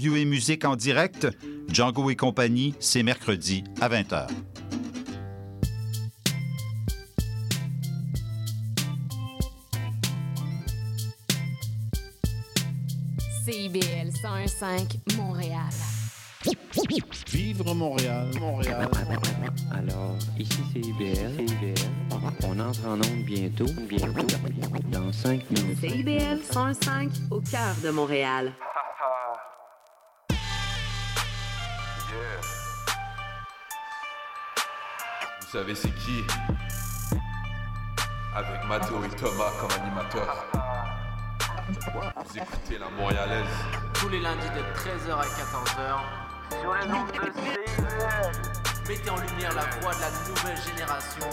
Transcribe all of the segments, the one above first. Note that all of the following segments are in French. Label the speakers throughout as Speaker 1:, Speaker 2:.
Speaker 1: interviews et musique en direct. Django et compagnie, c'est mercredi à 20h.
Speaker 2: CIBL 101.5 Montréal.
Speaker 3: Vivre Montréal, Montréal.
Speaker 4: Alors, ici c'est IBL. On entre en onde bientôt. Bientôt. Dans 5 minutes.
Speaker 5: CIBL 105 au cœur de Montréal.
Speaker 6: Savez c'est qui Avec Mathéo et Thomas comme animateurs. Vous écoutez la Montréalaise.
Speaker 7: tous les lundis de 13h à 14h sur les ondes de CIBL. Mettez en lumière la voix de la nouvelle génération.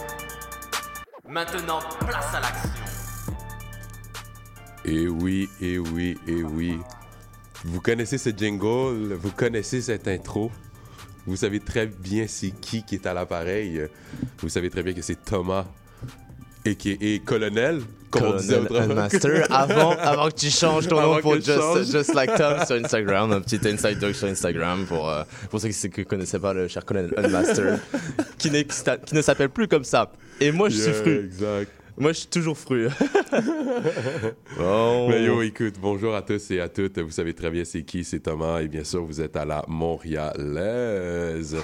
Speaker 7: Maintenant, place à l'action.
Speaker 8: Et oui, et oui, et oui. Vous connaissez ce jingle, vous connaissez cette intro? Vous savez très bien c'est qui qui est à l'appareil. Vous savez très bien que c'est Thomas et qui colonel, comme on disait
Speaker 9: Colonel
Speaker 8: autrefois.
Speaker 9: Master, avant, avant que tu changes ton
Speaker 8: Avant
Speaker 9: nom pour just, just Like Tom sur Instagram, un petit inside joke sur Instagram pour, euh, pour ceux qui ne connaissaient pas le cher Colonel Master, qui, n'est- qui ne s'appelle plus comme ça. Et moi, je suis fru.
Speaker 8: Exact.
Speaker 9: Moi, je suis toujours fru. bon.
Speaker 8: Mais yo, écoute, bonjour à tous et à toutes. Vous savez très bien c'est qui, c'est Thomas. Et bien sûr, vous êtes à la Montréalaise.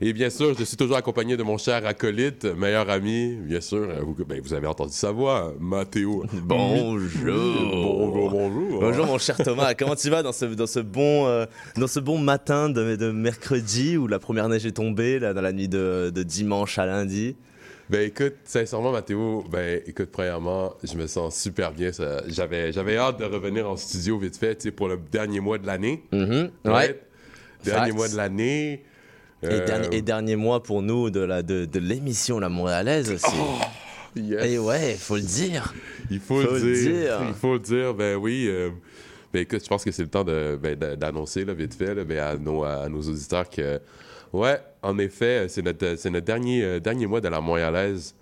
Speaker 8: Et bien sûr, je suis toujours accompagné de mon cher acolyte, meilleur ami. Bien sûr, euh, vous, ben, vous avez entendu sa voix, Mathéo.
Speaker 9: Bonjour.
Speaker 8: Bonjour, bonjour.
Speaker 9: Bonjour mon cher Thomas, comment tu vas dans ce, dans ce, bon, euh, dans ce bon matin de, de mercredi où la première neige est tombée, là, dans la nuit de, de dimanche à lundi?
Speaker 8: Ben écoute, sincèrement, Mathéo, ben écoute, premièrement, je me sens super bien. J'avais, j'avais hâte de revenir en studio vite fait, tu sais, pour le dernier mois de l'année.
Speaker 9: Mhm,
Speaker 8: Ouais.
Speaker 9: Ouais.
Speaker 8: Dernier
Speaker 9: Facts.
Speaker 8: mois de l'année.
Speaker 9: Et,
Speaker 8: Euh,
Speaker 9: dernier, et dernier mois pour nous de, la, de, de l'émission La Montréalaise aussi.
Speaker 8: yes.
Speaker 9: Et ouais, faut le dire.
Speaker 8: Il faut,
Speaker 9: Faut
Speaker 8: le dire.
Speaker 9: dire.
Speaker 8: Il faut le dire. Ben oui. euh, ben écoute, je pense que c'est le temps de, ben, d'annoncer là, vite fait là, ben, à, nos, à nos auditeurs que, ouais, en effet, c'est notre, c'est notre dernier, euh, dernier mois de la Montréalaise.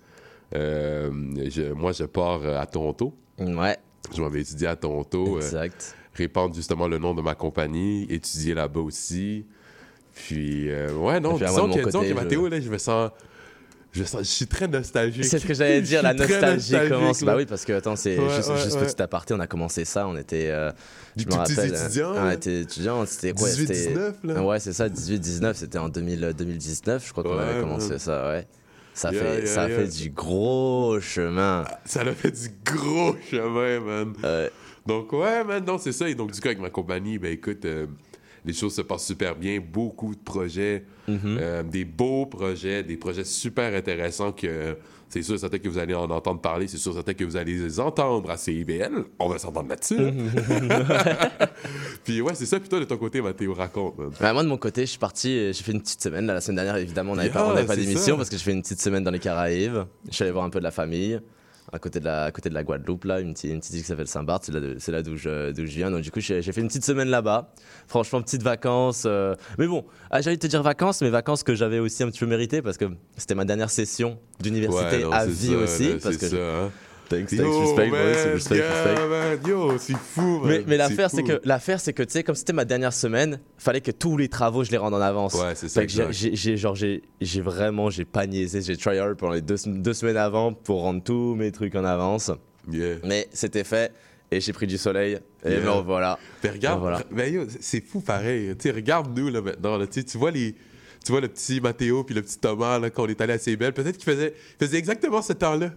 Speaker 8: Euh, je- moi, je pars euh, à Toronto.
Speaker 9: Ouais,
Speaker 8: Je m'en vais étudier à Toronto. euh,
Speaker 9: exact.
Speaker 8: répandre justement le nom de ma compagnie, étudier là-bas aussi. Puis, euh, ouais, non, disons, que, disons que
Speaker 9: je-
Speaker 8: Mathéo, là, je me sens. Je, sens, je suis très nostalgique.
Speaker 9: C'est ce que j'allais dire, la nostalgie commence.
Speaker 8: là.
Speaker 9: Bah oui, parce que attends, c'est
Speaker 8: Ouais,
Speaker 9: juste,
Speaker 8: ouais,
Speaker 9: juste
Speaker 8: ouais.
Speaker 9: petit aparté, on a commencé ça, on était. euh,
Speaker 8: Des
Speaker 9: je me rappelle. euh,
Speaker 8: étudiants,
Speaker 9: On
Speaker 8: là.
Speaker 9: était étudiants, c'était quoi
Speaker 8: 18,
Speaker 9: c'était-
Speaker 8: 19, là.
Speaker 9: Ouais, c'est ça, 18-19, c'était en 2000, euh, 2019, je crois qu'on avait commencé ça, ouais. Ça,
Speaker 8: Yeah,
Speaker 9: fait,
Speaker 8: yeah,
Speaker 9: ça
Speaker 8: yeah.
Speaker 9: fait du gros chemin.
Speaker 8: Ça a fait du gros chemin, man.
Speaker 9: Euh,
Speaker 8: Donc, ouais, man, non, c'est ça. Et donc, du coup, avec ma compagnie, ben écoute, euh, les choses se passent super bien. Beaucoup de projets,
Speaker 9: mhm.
Speaker 8: euh, des beaux projets, des projets super intéressants que c'est sûr, certain que vous allez en entendre parler. C'est sûr, certain que vous allez les entendre à CIBL. On va s'entendre là-dessus. Puis, ouais, c'est ça. Puis toi, de ton côté, Mathéo, raconte,
Speaker 9: bah, moi, de mon côté, je suis parti, euh, j'ai fait une petite semaine. Là, la semaine dernière, évidemment, on n'avait pas,
Speaker 8: Yeah,
Speaker 9: pas
Speaker 8: c'est
Speaker 9: d'émission parce que j'ai fait une petite semaine dans les Caraïbes. Je suis allé voir un peu de la famille. À côté de la, à côté de la Guadeloupe, là, une petite, une petite île qui s'appelle Saint-Barth, c'est là, là d'où je, je viens. Donc, du coup, j'ai fait une petite semaine là-bas. Franchement, petites vacances. euh, Mais bon, ah, j'ai envie de te dire vacances, mais vacances que j'avais aussi un petit peu méritées parce que c'était ma dernière session d'université
Speaker 8: Ouais,
Speaker 9: à vie
Speaker 8: ça,
Speaker 9: aussi. parce que
Speaker 8: ça, hein.
Speaker 9: Thanks, thanks,
Speaker 8: Yo,
Speaker 9: respect, boys,
Speaker 8: man,
Speaker 9: respect,
Speaker 8: yeah,
Speaker 9: respect.
Speaker 8: man, Yo, c'est fou, man.
Speaker 9: Mais, mais l'affaire, c'est que, l'affaire, c'est que, tu sais, comme c'était ma dernière semaine, fallait que tous les travaux, je les rende en avance.
Speaker 8: Ouais, c'est ça,
Speaker 9: Fait que j'ai- genre, j'ai, j'ai vraiment, j'ai pas niaisé, j'ai try hard pendant les deux, deux semaines avant pour rendre tous mes trucs en avance.
Speaker 8: Yeah.
Speaker 9: Mais c'était fait et j'ai pris du soleil. Et
Speaker 8: Yeah.
Speaker 9: me voilà.
Speaker 8: Mais regarde,
Speaker 9: voilà.
Speaker 8: mais yo, c'est fou pareil. Tu regarde-nous là maintenant. Là, tu vois les. Tu vois le petit Mathéo puis le petit Thomas là, quand on est allé à Cébel. Peut-être qu'il faisait, faisait exactement ce temps-là.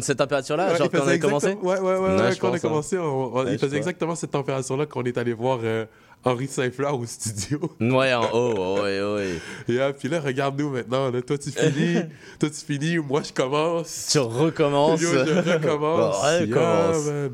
Speaker 9: Cette température-là,
Speaker 8: Ouais,
Speaker 9: genre quand on a commencé?
Speaker 8: Ouais, ouais, ouais. Quand on a
Speaker 9: hein.
Speaker 8: commencé, on- on-
Speaker 9: Ouais,
Speaker 8: il faisait
Speaker 9: crois.
Speaker 8: exactement cette température-là quand on est allé voir euh, Henri Saint-Fleur au studio.
Speaker 9: Ouais, en haut, ouais, ouais.
Speaker 8: Et ah, puis là, regarde-nous maintenant. Là, toi, tu finis. toi, tu finis. Moi, je commence.
Speaker 9: Tu recommences.
Speaker 8: Yo, je recommence.
Speaker 9: Ouais, recommence.
Speaker 8: Yeah, man.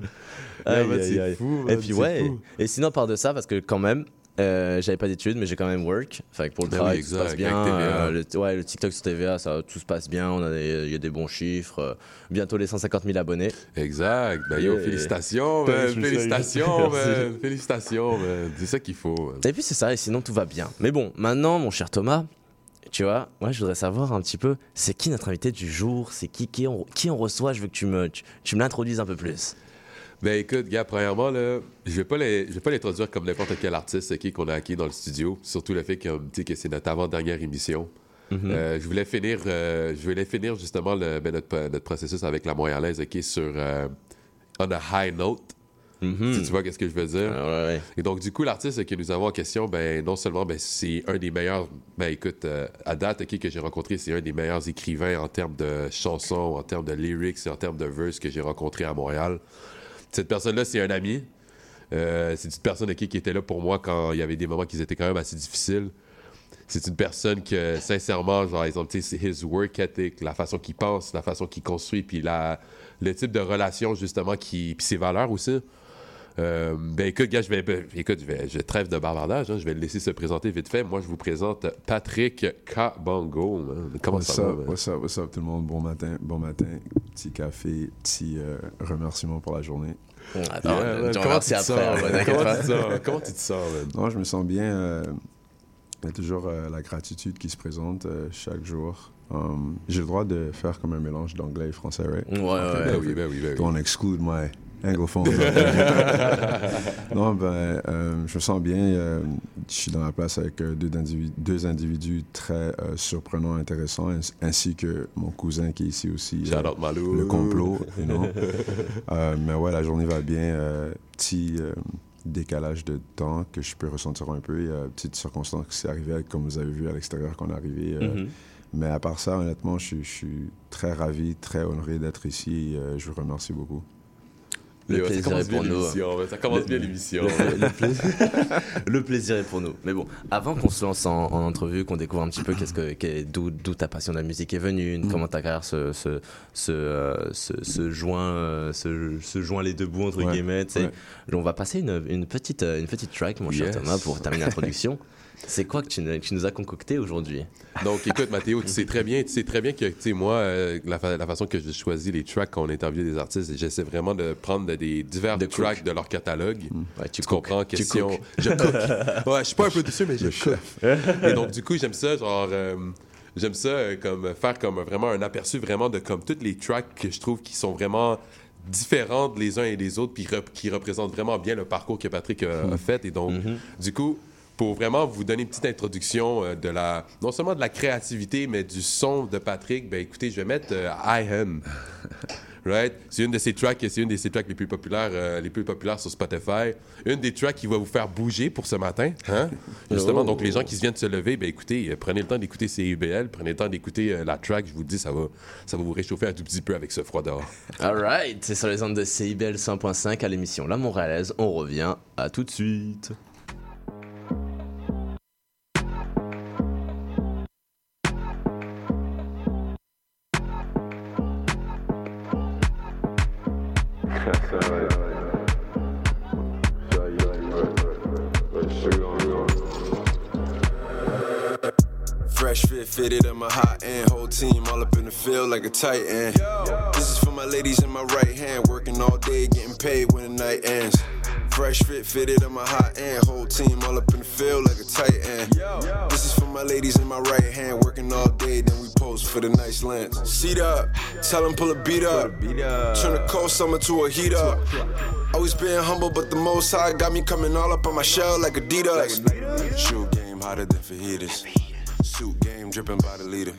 Speaker 9: Aïe,
Speaker 8: Yeah, man,
Speaker 9: aïe,
Speaker 8: c'est
Speaker 9: aïe.
Speaker 8: fou,
Speaker 9: Et puis ouais,
Speaker 8: fou.
Speaker 9: et sinon par de ça, parce que quand même, euh, j'avais pas d'études, mais j'ai quand même work. Fait que pour le
Speaker 8: Ah
Speaker 9: travail,
Speaker 8: oui,
Speaker 9: tout se passe bien. euh, le, ouais, le TikTok sur TVA, ça, tout se passe bien. Il y a des bons chiffres. euh, bientôt les 150 000 abonnés.
Speaker 8: Exact. Ben, yo, félicitations, man. Félicitations, man. Félicitations. C'est ça qu'il faut, man.
Speaker 9: Et puis c'est ça, et sinon tout va bien. Mais bon, maintenant, mon cher Thomas, tu vois, moi je voudrais savoir un petit peu, c'est qui notre invité du jour? C'est qui qui on, qui on reçoit? Je veux que tu me, tu, tu me l'introduises un peu plus.
Speaker 8: Ben écoute, gars, premièrement, là, je vais pas les- je vais pas l'introduire comme n'importe quel artiste ok, qu'on a acquis dans le studio. Surtout le fait que, que c'est notre avant-dernière émission.
Speaker 9: Mhm.
Speaker 8: Euh, je voulais finir, euh, je voulais finir justement le- ben, notre, notre processus avec la Montréalaise, sur euh, on a high note.
Speaker 9: Mhm.
Speaker 8: Si tu vois qu'est-ce que je veux dire.
Speaker 9: Ah, ouais, ouais.
Speaker 8: Et donc, du coup, l'artiste que nous avons en question, ben, non seulement ben, c'est un des meilleurs, ben, écoute, à date, ok, que j'ai rencontré, c'est un des meilleurs écrivains en termes de chansons, en termes de lyrics en termes de verse que j'ai rencontré à Montréal. Cette personne-là, c'est un ami. Euh, c'est une personne ok, qui était là pour moi quand il y avait des moments qui étaient quand même assez difficiles. C'est une personne que, sincèrement, genre, exemple, tu sais, c'est his work ethic, la façon qu'il pense, la façon qu'il construit, puis la, le type de relation, justement, qui, puis ses valeurs aussi. Euh, ben écoute, gars, je vais, ben, écoute, je, vais, je trêve de bavardage, hein, je vais le laisser se présenter vite fait. Moi, je vous présente Patrick Kabongo. man. Comment
Speaker 3: What's
Speaker 8: ça va?
Speaker 3: up,
Speaker 8: man?
Speaker 3: what's up, what's up tout le monde? Bon matin, bon matin. Petit café, petit euh, remerciement pour la journée.
Speaker 9: Attends,
Speaker 8: Yeah, man,
Speaker 9: tu
Speaker 8: comment tu te sens, Comment tu te sens? Comment tu te sens, man?
Speaker 3: Non, je me sens bien. euh, Il y a toujours euh, la gratitude qui se présente euh, chaque jour. Um, J'ai le droit de faire comme un mélange d'anglais et français, right?
Speaker 9: Ouais, ouais,
Speaker 8: Ben
Speaker 9: ouais.
Speaker 8: oui, ben oui, ben oui.
Speaker 3: Don't exclude my anglophone. non, ben, euh, je me sens bien. euh, je suis dans la place avec euh, deux, individus, deux individus très euh, surprenants, intéressants, ins- ainsi que mon cousin qui est ici aussi.
Speaker 8: Shout out Malou.
Speaker 3: le complot, you know. Mais ouais, la journée va bien. petit décalage de temps que je peux ressentir un peu. Il y a une petite circonstance qui s'est arrivée, comme vous avez vu à l'extérieur qu'on est arrivé.
Speaker 9: Mhm.
Speaker 3: Mais à part ça, honnêtement, je, suis- je suis très ravi, très honoré d'être ici. et, euh, je vous remercie beaucoup.
Speaker 9: Le plaisir est pour nous.
Speaker 8: man. Ça commence bien l'émission.
Speaker 9: Le, le plaisir, le plaisir est pour nous. Mais bon, avant qu'on se lance en, en entrevue, qu'on découvre un petit peu qu'est-ce que, d'où, ta passion de la musique est venue,
Speaker 3: Mm.
Speaker 9: comment ta carrière se, se, se, euh, se- joint, euh, se, joint les deux bouts, entre
Speaker 3: Ouais,
Speaker 9: guillemets.
Speaker 3: ouais.
Speaker 9: On va passer une, une, petite, euh, une petite track, mon cher. Thomas, pour terminer l'introduction. C'est quoi que tu, que tu nous as concocté aujourd'hui?
Speaker 8: Donc, écoute, Mathéo, tu sais très bien, tu sais très bien que, tu sais, moi, euh, la, fa- la façon que je choisis les tracks quand on interviewe des artistes, j'essaie vraiment de prendre des divers
Speaker 9: De
Speaker 8: tracks
Speaker 9: cook.
Speaker 8: de leur catalogue.
Speaker 9: Ouais,
Speaker 8: Tu, comprends, question. Je cook. ouais, je suis pas un peu dessus, mais je cook. Et donc, du coup, j'aime ça, genre. euh, J'aime ça euh, comme faire comme vraiment un aperçu vraiment de comme toutes les tracks que je trouve qui sont vraiment différentes les uns et les autres puis rep- qui représentent vraiment bien le parcours que Patrick a fait et donc
Speaker 9: Mhm.
Speaker 8: du coup pour vraiment vous donner une petite introduction euh, de la non seulement de la créativité mais du son de Patrick. Ben écoutez je vais mettre euh, I Am. Right? C'est une de ses tracks c'est une de ses tracks les plus populaires euh, les plus populaires sur Spotify. Une des tracks qui va vous faire bouger pour ce matin hein? Justement
Speaker 9: Oh.
Speaker 8: donc les gens qui viennent de se lever ben écoutez euh, prenez le temps d'écouter CIBL prenez le temps d'écouter euh, la track. Je vous dis ça va ça va vous réchauffer un tout petit peu avec ce froid dehors.
Speaker 9: Alright, c'est sur les ondes de CIBL 100.5 à l'émission La Montréalaise. On revient à tout de suite.
Speaker 10: A hot end. Whole team all up in the field like a tight end. This is for my ladies in my right hand. Working all day, getting paid when the night ends. Fresh fit, fitted, I'm hot end. Whole team all up in the field like a tight end. This is for my ladies in my right hand. Working all day, then we pose for the nice lens. Seat up, tell them pull a beat up. Turn the cold summer to a heat up. Always been humble, but the most high got me coming all up on my shell like Adidas. Shoe game hotter than fajitas. Suit dripping by the leader.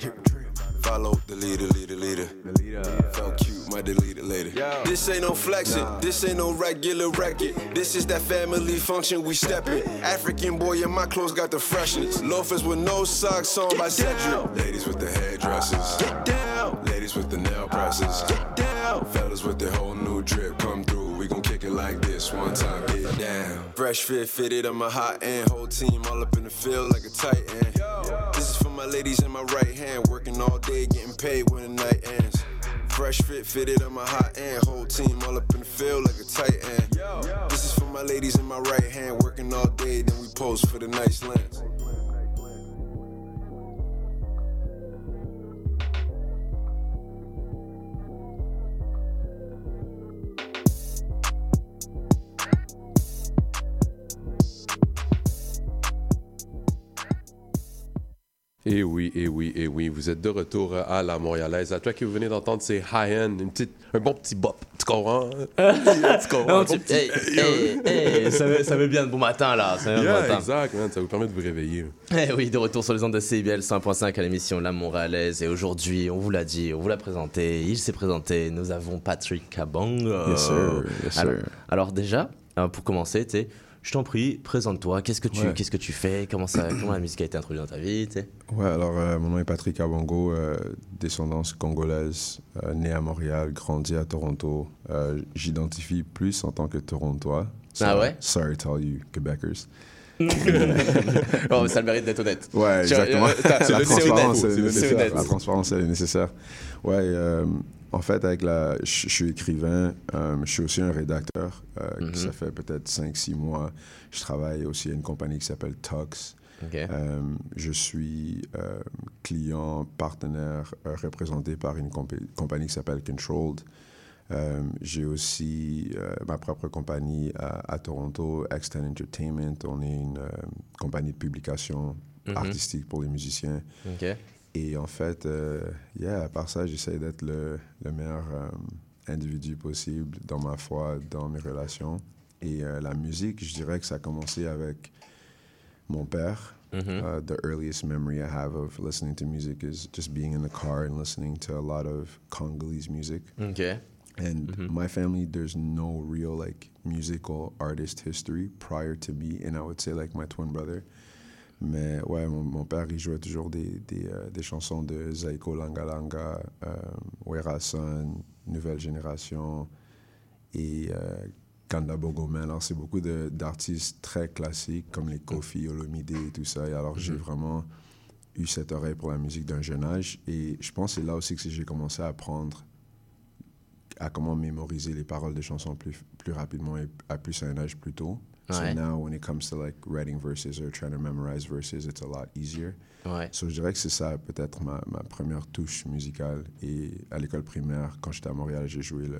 Speaker 10: Follow the leader, leader, leader. Felt cute, might delete it later. This ain't no flexing, this ain't no regular record. This is that family function we steppin'. African boy in my clothes got the freshness. Loafers with no socks on by Cedric. Ladies with the hairdressers. Get down. Ladies with the nail presses. Get down. Fellas with their whole new drip come through. Like this one time, get down. Fresh fit, fitted, I'm a hot end. Whole team all up in the field like a tight end. This is for my ladies in my right hand. Working all day, getting paid when the night ends. Fresh fit, fitted, I'm a hot end. Whole team all up in the field like a tight end. This is for my ladies in my right hand. Working all day, then we pose for the nice lens.
Speaker 8: Et oui, et oui, et oui, vous êtes de retour à la Montréalaise. À toi qui vous venez d'entendre, c'est high-end, une petite, un bon petit bop. Tu comprends? tu comprends?
Speaker 9: Non,
Speaker 8: Un bon
Speaker 9: tu-
Speaker 8: petit-
Speaker 9: hey, hey, hey, ça, met, ça bien de bon matin là. Ça bon
Speaker 8: Yeah,
Speaker 9: matin.
Speaker 8: exact, man, ça vous permet de vous réveiller.
Speaker 9: Eh oui, de retour sur les ondes de CIBL 100.5 à l'émission La Montréalaise. Et aujourd'hui, on vous l'a dit, on vous l'a présenté, il s'est présenté. Nous avons Patrick Cabang. euh,
Speaker 3: Yes, sir. Yes,
Speaker 9: alors,
Speaker 3: sir.
Speaker 9: alors déjà, euh, pour commencer, tu sais, je t'en prie, présente-toi. Qu'est-ce que tu,
Speaker 3: Ouais.
Speaker 9: qu'est-ce que tu fais? Comment ça, comment la musique a été introduite dans ta vie
Speaker 3: Ouais, alors euh, mon nom est Patrick Abongo, euh, descendance congolaise, euh, né à Montréal, grandi à Toronto. J'identifie plus en tant que Torontois.
Speaker 9: Ah ouais?
Speaker 3: Sorry to all you Quebecers.
Speaker 9: Oh, mais ça a le mérite d'être honnête.
Speaker 3: Ouais, exactement. la transparence, est nécessaire. La transparence, elle est nécessaire. Ouais, en fait, avec la, je je suis écrivain, euh, je suis aussi un rédacteur. euh,
Speaker 9: Mhm.
Speaker 3: Ça fait peut-être 5-6 mois. Je travaille aussi à une compagnie qui s'appelle Tux.
Speaker 9: Ok.
Speaker 3: Euh, je suis euh, client, partenaire représenté par une compagnie qui s'appelle Controlled. J'ai aussi ma propre compagnie à, à Toronto, Extend Entertainment. On est une compagnie de publication
Speaker 9: Mhm.
Speaker 3: artistique pour les musiciens. Et en fait, euh, yeah, à part ça, j'essaie d'être le, le meilleur euh, individu possible dans ma foi, dans mes relations. Et euh, la musique, je dirais que ça a commencé avec mon père.
Speaker 9: Mhm.
Speaker 3: Uh, the earliest memory I have of listening to music is just being in the car and listening to a lot of Congolese music.
Speaker 9: Ok.
Speaker 3: And
Speaker 9: Mhm.
Speaker 3: my family, there's no real like musical artist history prior to me, and I would say like my twin brother. Mais ouais, mon, mon père, il jouait toujours des, des, euh, des chansons de Zaiko Langalanga, euh, Wera Son, Nouvelle Génération et euh, Kanda Bogomel. Alors, c'est beaucoup d'artistes très classiques comme les Kofi, Olomide et tout ça. Et alors, j'ai
Speaker 9: Mhm.
Speaker 3: vraiment eu cette oreille pour la musique d'un jeune âge. Et je pense que c'est là aussi que j'ai commencé à apprendre à comment mémoriser les paroles des chansons plus, plus rapidement et à plus à un âge plus tôt. So
Speaker 9: Ouais.
Speaker 3: now, when it comes to like writing verses or trying to memorize verses, it's a lot easier.
Speaker 9: Ouais.
Speaker 3: So je dirais que c'est ça peut-être ma, ma première touche musicale. Et à l'école primaire, quand j'étais à Montréal, j'ai joué le,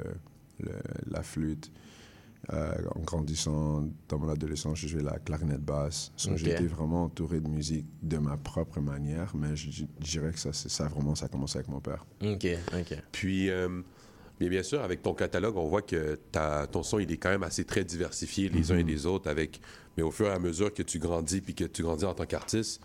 Speaker 3: le- la flûte. Euh, en grandissant dans mon adolescence, j'ai joué la clarinette basse. So
Speaker 9: Ok.
Speaker 3: J'ai été vraiment entouré de musique de ma propre manière, mais je, je dirais que ça, ça vraiment, ça a commencé avec mon père.
Speaker 9: Ok. Ok.
Speaker 8: Puis, euh, bien, bien sûr, avec ton catalogue, on voit que ta, ton son, il est quand même assez très diversifié les uns et
Speaker 3: Mhm.
Speaker 8: les autres. Avec, mais au fur et à mesure que tu grandis puis que tu grandis en tant qu'artiste,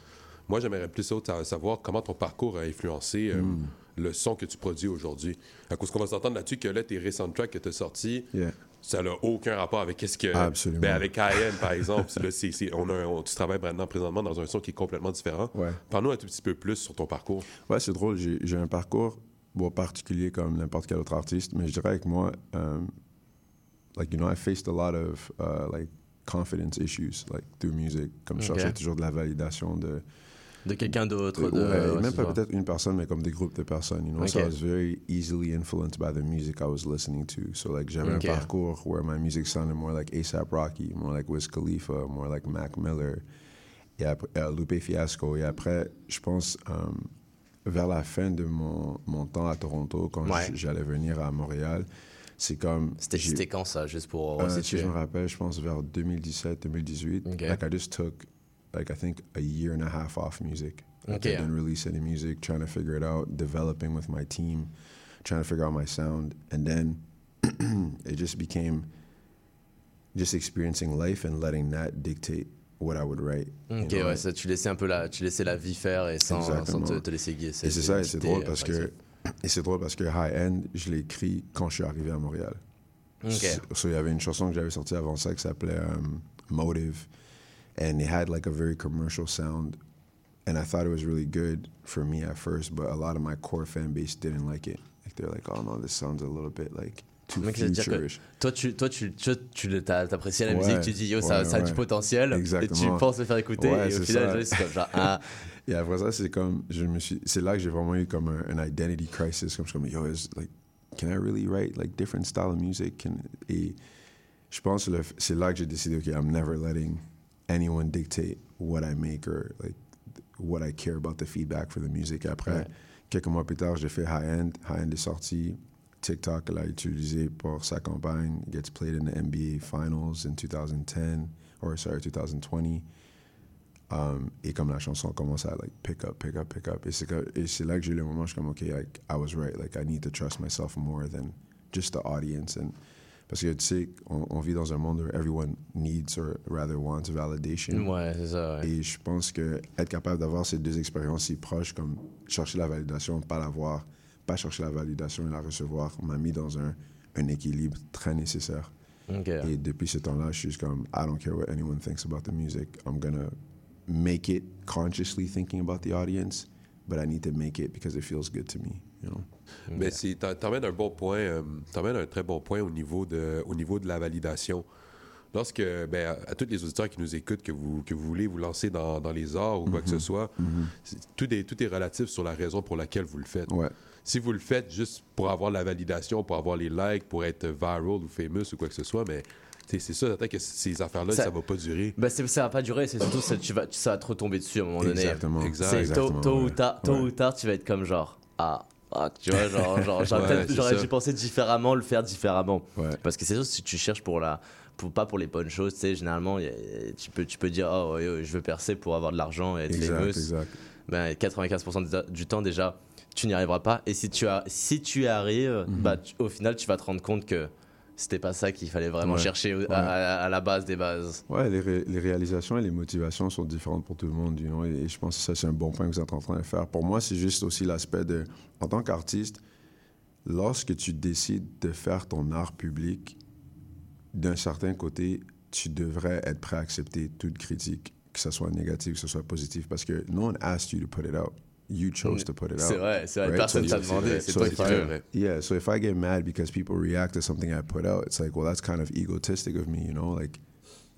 Speaker 8: moi, j'aimerais plus savoir comment ton parcours a influencé euh,
Speaker 3: Mm.
Speaker 8: le son que tu produis aujourd'hui. À cause qu'on va s'entendre là-dessus que là, tes récents tracks que tu as sortis,
Speaker 3: Yeah.
Speaker 8: ça n'a aucun rapport avec qu'est-ce que.
Speaker 3: Absolument.
Speaker 8: Ben, avec AN, par exemple. Là, on a on- tu travailles maintenant présentement dans un son qui est complètement différent.
Speaker 3: Ouais.
Speaker 8: Parle-nous un tout petit peu plus sur ton parcours.
Speaker 3: Ouais, c'est drôle. J'ai un parcours bon, particulier comme n'importe quel autre artiste, mais je dirais avec moi, um, like, you know, I faced a lot of, uh, like, confidence issues, like, through music. Comme je
Speaker 9: Ok.
Speaker 3: cherchais toujours de la validation de...
Speaker 9: De quelqu'un d'autre.
Speaker 3: de-
Speaker 9: de-
Speaker 3: ouais,
Speaker 9: ouais,
Speaker 3: même pas peut-être une personne, mais comme des groupes de personnes, you know. So
Speaker 9: Ok.
Speaker 3: I was very easily influenced by the music I was listening to. So, like, j'avais
Speaker 9: Ok.
Speaker 3: un parcours where my music sounded more like A$AP Rocky, more like Wiz Khalifa, more like Mac Miller, et après, euh, Lupe Fiasco. Et après, je pense, um, vers la fin de mon, mon temps à Toronto, quand
Speaker 9: Ouais.
Speaker 3: j'allais venir à Montréal, c'est comme...
Speaker 9: C'était quand ça, juste pour
Speaker 3: euh, si je me rappelle, je pense vers 2017-2018.
Speaker 9: Ok.
Speaker 3: Like I just took, like I think a year and a half off music. Like,
Speaker 9: Ok.
Speaker 3: I didn't release any music, trying to figure it out, developing with my team, trying to figure out my sound, and then it just became just experiencing life and letting that dictate what I would write.
Speaker 9: Ok, ouais, ça, tu laissais un peu la, tu laissais la vie faire et sans, sans te, te laisser guider.
Speaker 3: Et c'est ça, et c'est drôle parce que et c'est drôle parce que High End, je l'ai écrit quand je suis arrivé à Montréal.
Speaker 9: Ok.
Speaker 3: So, so il y avait une chanson que j'avais sortie avant ça qui s'appelait um, Motive, and it had like a very commercial sound, and I thought it was really good for me at first, but a lot of my core fan base didn't like it. Like they're like, oh no, this sounds a little bit like too
Speaker 9: Donc, c'est-à-dire que
Speaker 3: futurish.
Speaker 9: toi, tu, toi, tu, tu, tu la
Speaker 3: Ouais,
Speaker 9: musique, tu dis yo, ça,
Speaker 3: ouais,
Speaker 9: ça a du potentiel, et tu
Speaker 3: Exactement.
Speaker 9: penses le faire écouter,
Speaker 3: Ouais,
Speaker 9: et au final, c'est comme genre, ah,
Speaker 3: Et après ça, c'est comme, je me suis, c'est là que j'ai vraiment eu comme un, un identity crisis, comme je suis comme, yo, is, like, can I really write like different style of music? Can, et je pense que c'est là que j'ai décidé, ok, I'm never letting anyone dictate what I make or like what I care about the feedback for the music. Après, quelques mois plus tard, j'ai fait High End. High End est sorti. TikTok l'a utilisé pour sa campagne. Gets played in the NBA Finals in 2010, or sorry, 2020. Um, et comme la chanson commence à like pick up, pick up, pick up. Et c'est que- et c'est là que j'ai eu le moment, je suis comme, OK, like, I was right. Like, I need to trust myself more than just the audience. And, parce que tu sais, on, on vit dans un monde où everyone needs or rather wants validation.
Speaker 9: Ouais, c'est ça. ouais.
Speaker 3: Et je pense que être capable d'avoir ces deux expériences si proches, comme chercher la validation, pas l'avoir, pas chercher la validation et la recevoir, m'a mis dans un, un équilibre très nécessaire.
Speaker 9: Ok.
Speaker 3: Et depuis ce temps-là, je suis comme, I don't care what anyone thinks about the music. I'm gonna make it consciously thinking about the audience, but I need to make it because it feels good to me, you know?
Speaker 8: Mais c'est, t'emmènes un bon point, euh, t'emmènes un très bon point au niveau de, au niveau de la validation. Lorsque, ben, à, à tous les auditeurs qui nous écoutent, que vous, que vous voulez vous lancer dans, dans les arts ou quoi que ce soit, c'est- tout, est, tout est relatif sur la raison pour laquelle vous le faites.
Speaker 3: Ouais.
Speaker 8: Si vous le faites juste pour avoir la validation, pour avoir les likes, pour être viral ou famous ou quoi que ce soit, mais c'est ça, peut-être que ces affaires-là, ça,
Speaker 9: Ça-
Speaker 8: va pas durer.
Speaker 9: C'est- ça va pas durer, c'est surtout ça, tu vas, ça va te retomber dessus à un moment donné.
Speaker 3: Exactement.
Speaker 9: Tôt,
Speaker 3: Exactement,
Speaker 9: tôt ou tard, tôt
Speaker 3: Ouais.
Speaker 9: ou tard, tu vas être comme genre ah, fuck, tu vois, genre, genre
Speaker 8: Ouais,
Speaker 9: j'aurais penser différemment, le faire différemment.
Speaker 3: Ouais.
Speaker 9: Parce que c'est sûr, si tu cherches pour la, pour, pas pour les bonnes choses, tu sais, généralement, a- tu peux, tu peux dire oh, je veux percer pour avoir de l'argent et être
Speaker 3: Exact,
Speaker 9: famous.
Speaker 3: exact.
Speaker 9: Ben, 95% du- du temps déjà, tu n'y arriveras pas. Et si tu, as, si tu y arrives,
Speaker 3: Mhm.
Speaker 9: bah, tu- au final, tu vas te rendre compte que c'était pas ça qu'il fallait vraiment
Speaker 3: Ouais.
Speaker 9: chercher
Speaker 3: Ouais.
Speaker 9: à, à- à la base des bases.
Speaker 3: Ouais, les, ré- les réalisations et les motivations sont différentes pour tout le monde, you know, et, et je pense que ça, c'est un bon point que vous êtes en train de faire. Pour moi, c'est juste aussi l'aspect de, en tant qu'artiste, lorsque tu décides de faire ton art public, d'un certain côté, tu devrais être prêt à accepter toute critique, que ce soit négative, que ce soit positive, parce que no one asked you to put it out. You chose mm. to put it out.
Speaker 9: C'est vrai, c'est vrai.
Speaker 3: Right?
Speaker 9: Personne
Speaker 3: So
Speaker 9: t'a
Speaker 3: you-
Speaker 9: demandé, c'est
Speaker 3: so
Speaker 9: toi qui
Speaker 3: I- Yeah, so if I get mad because people react to something I put out, it's like, well, that's kind of egotistic of me, you know? Like,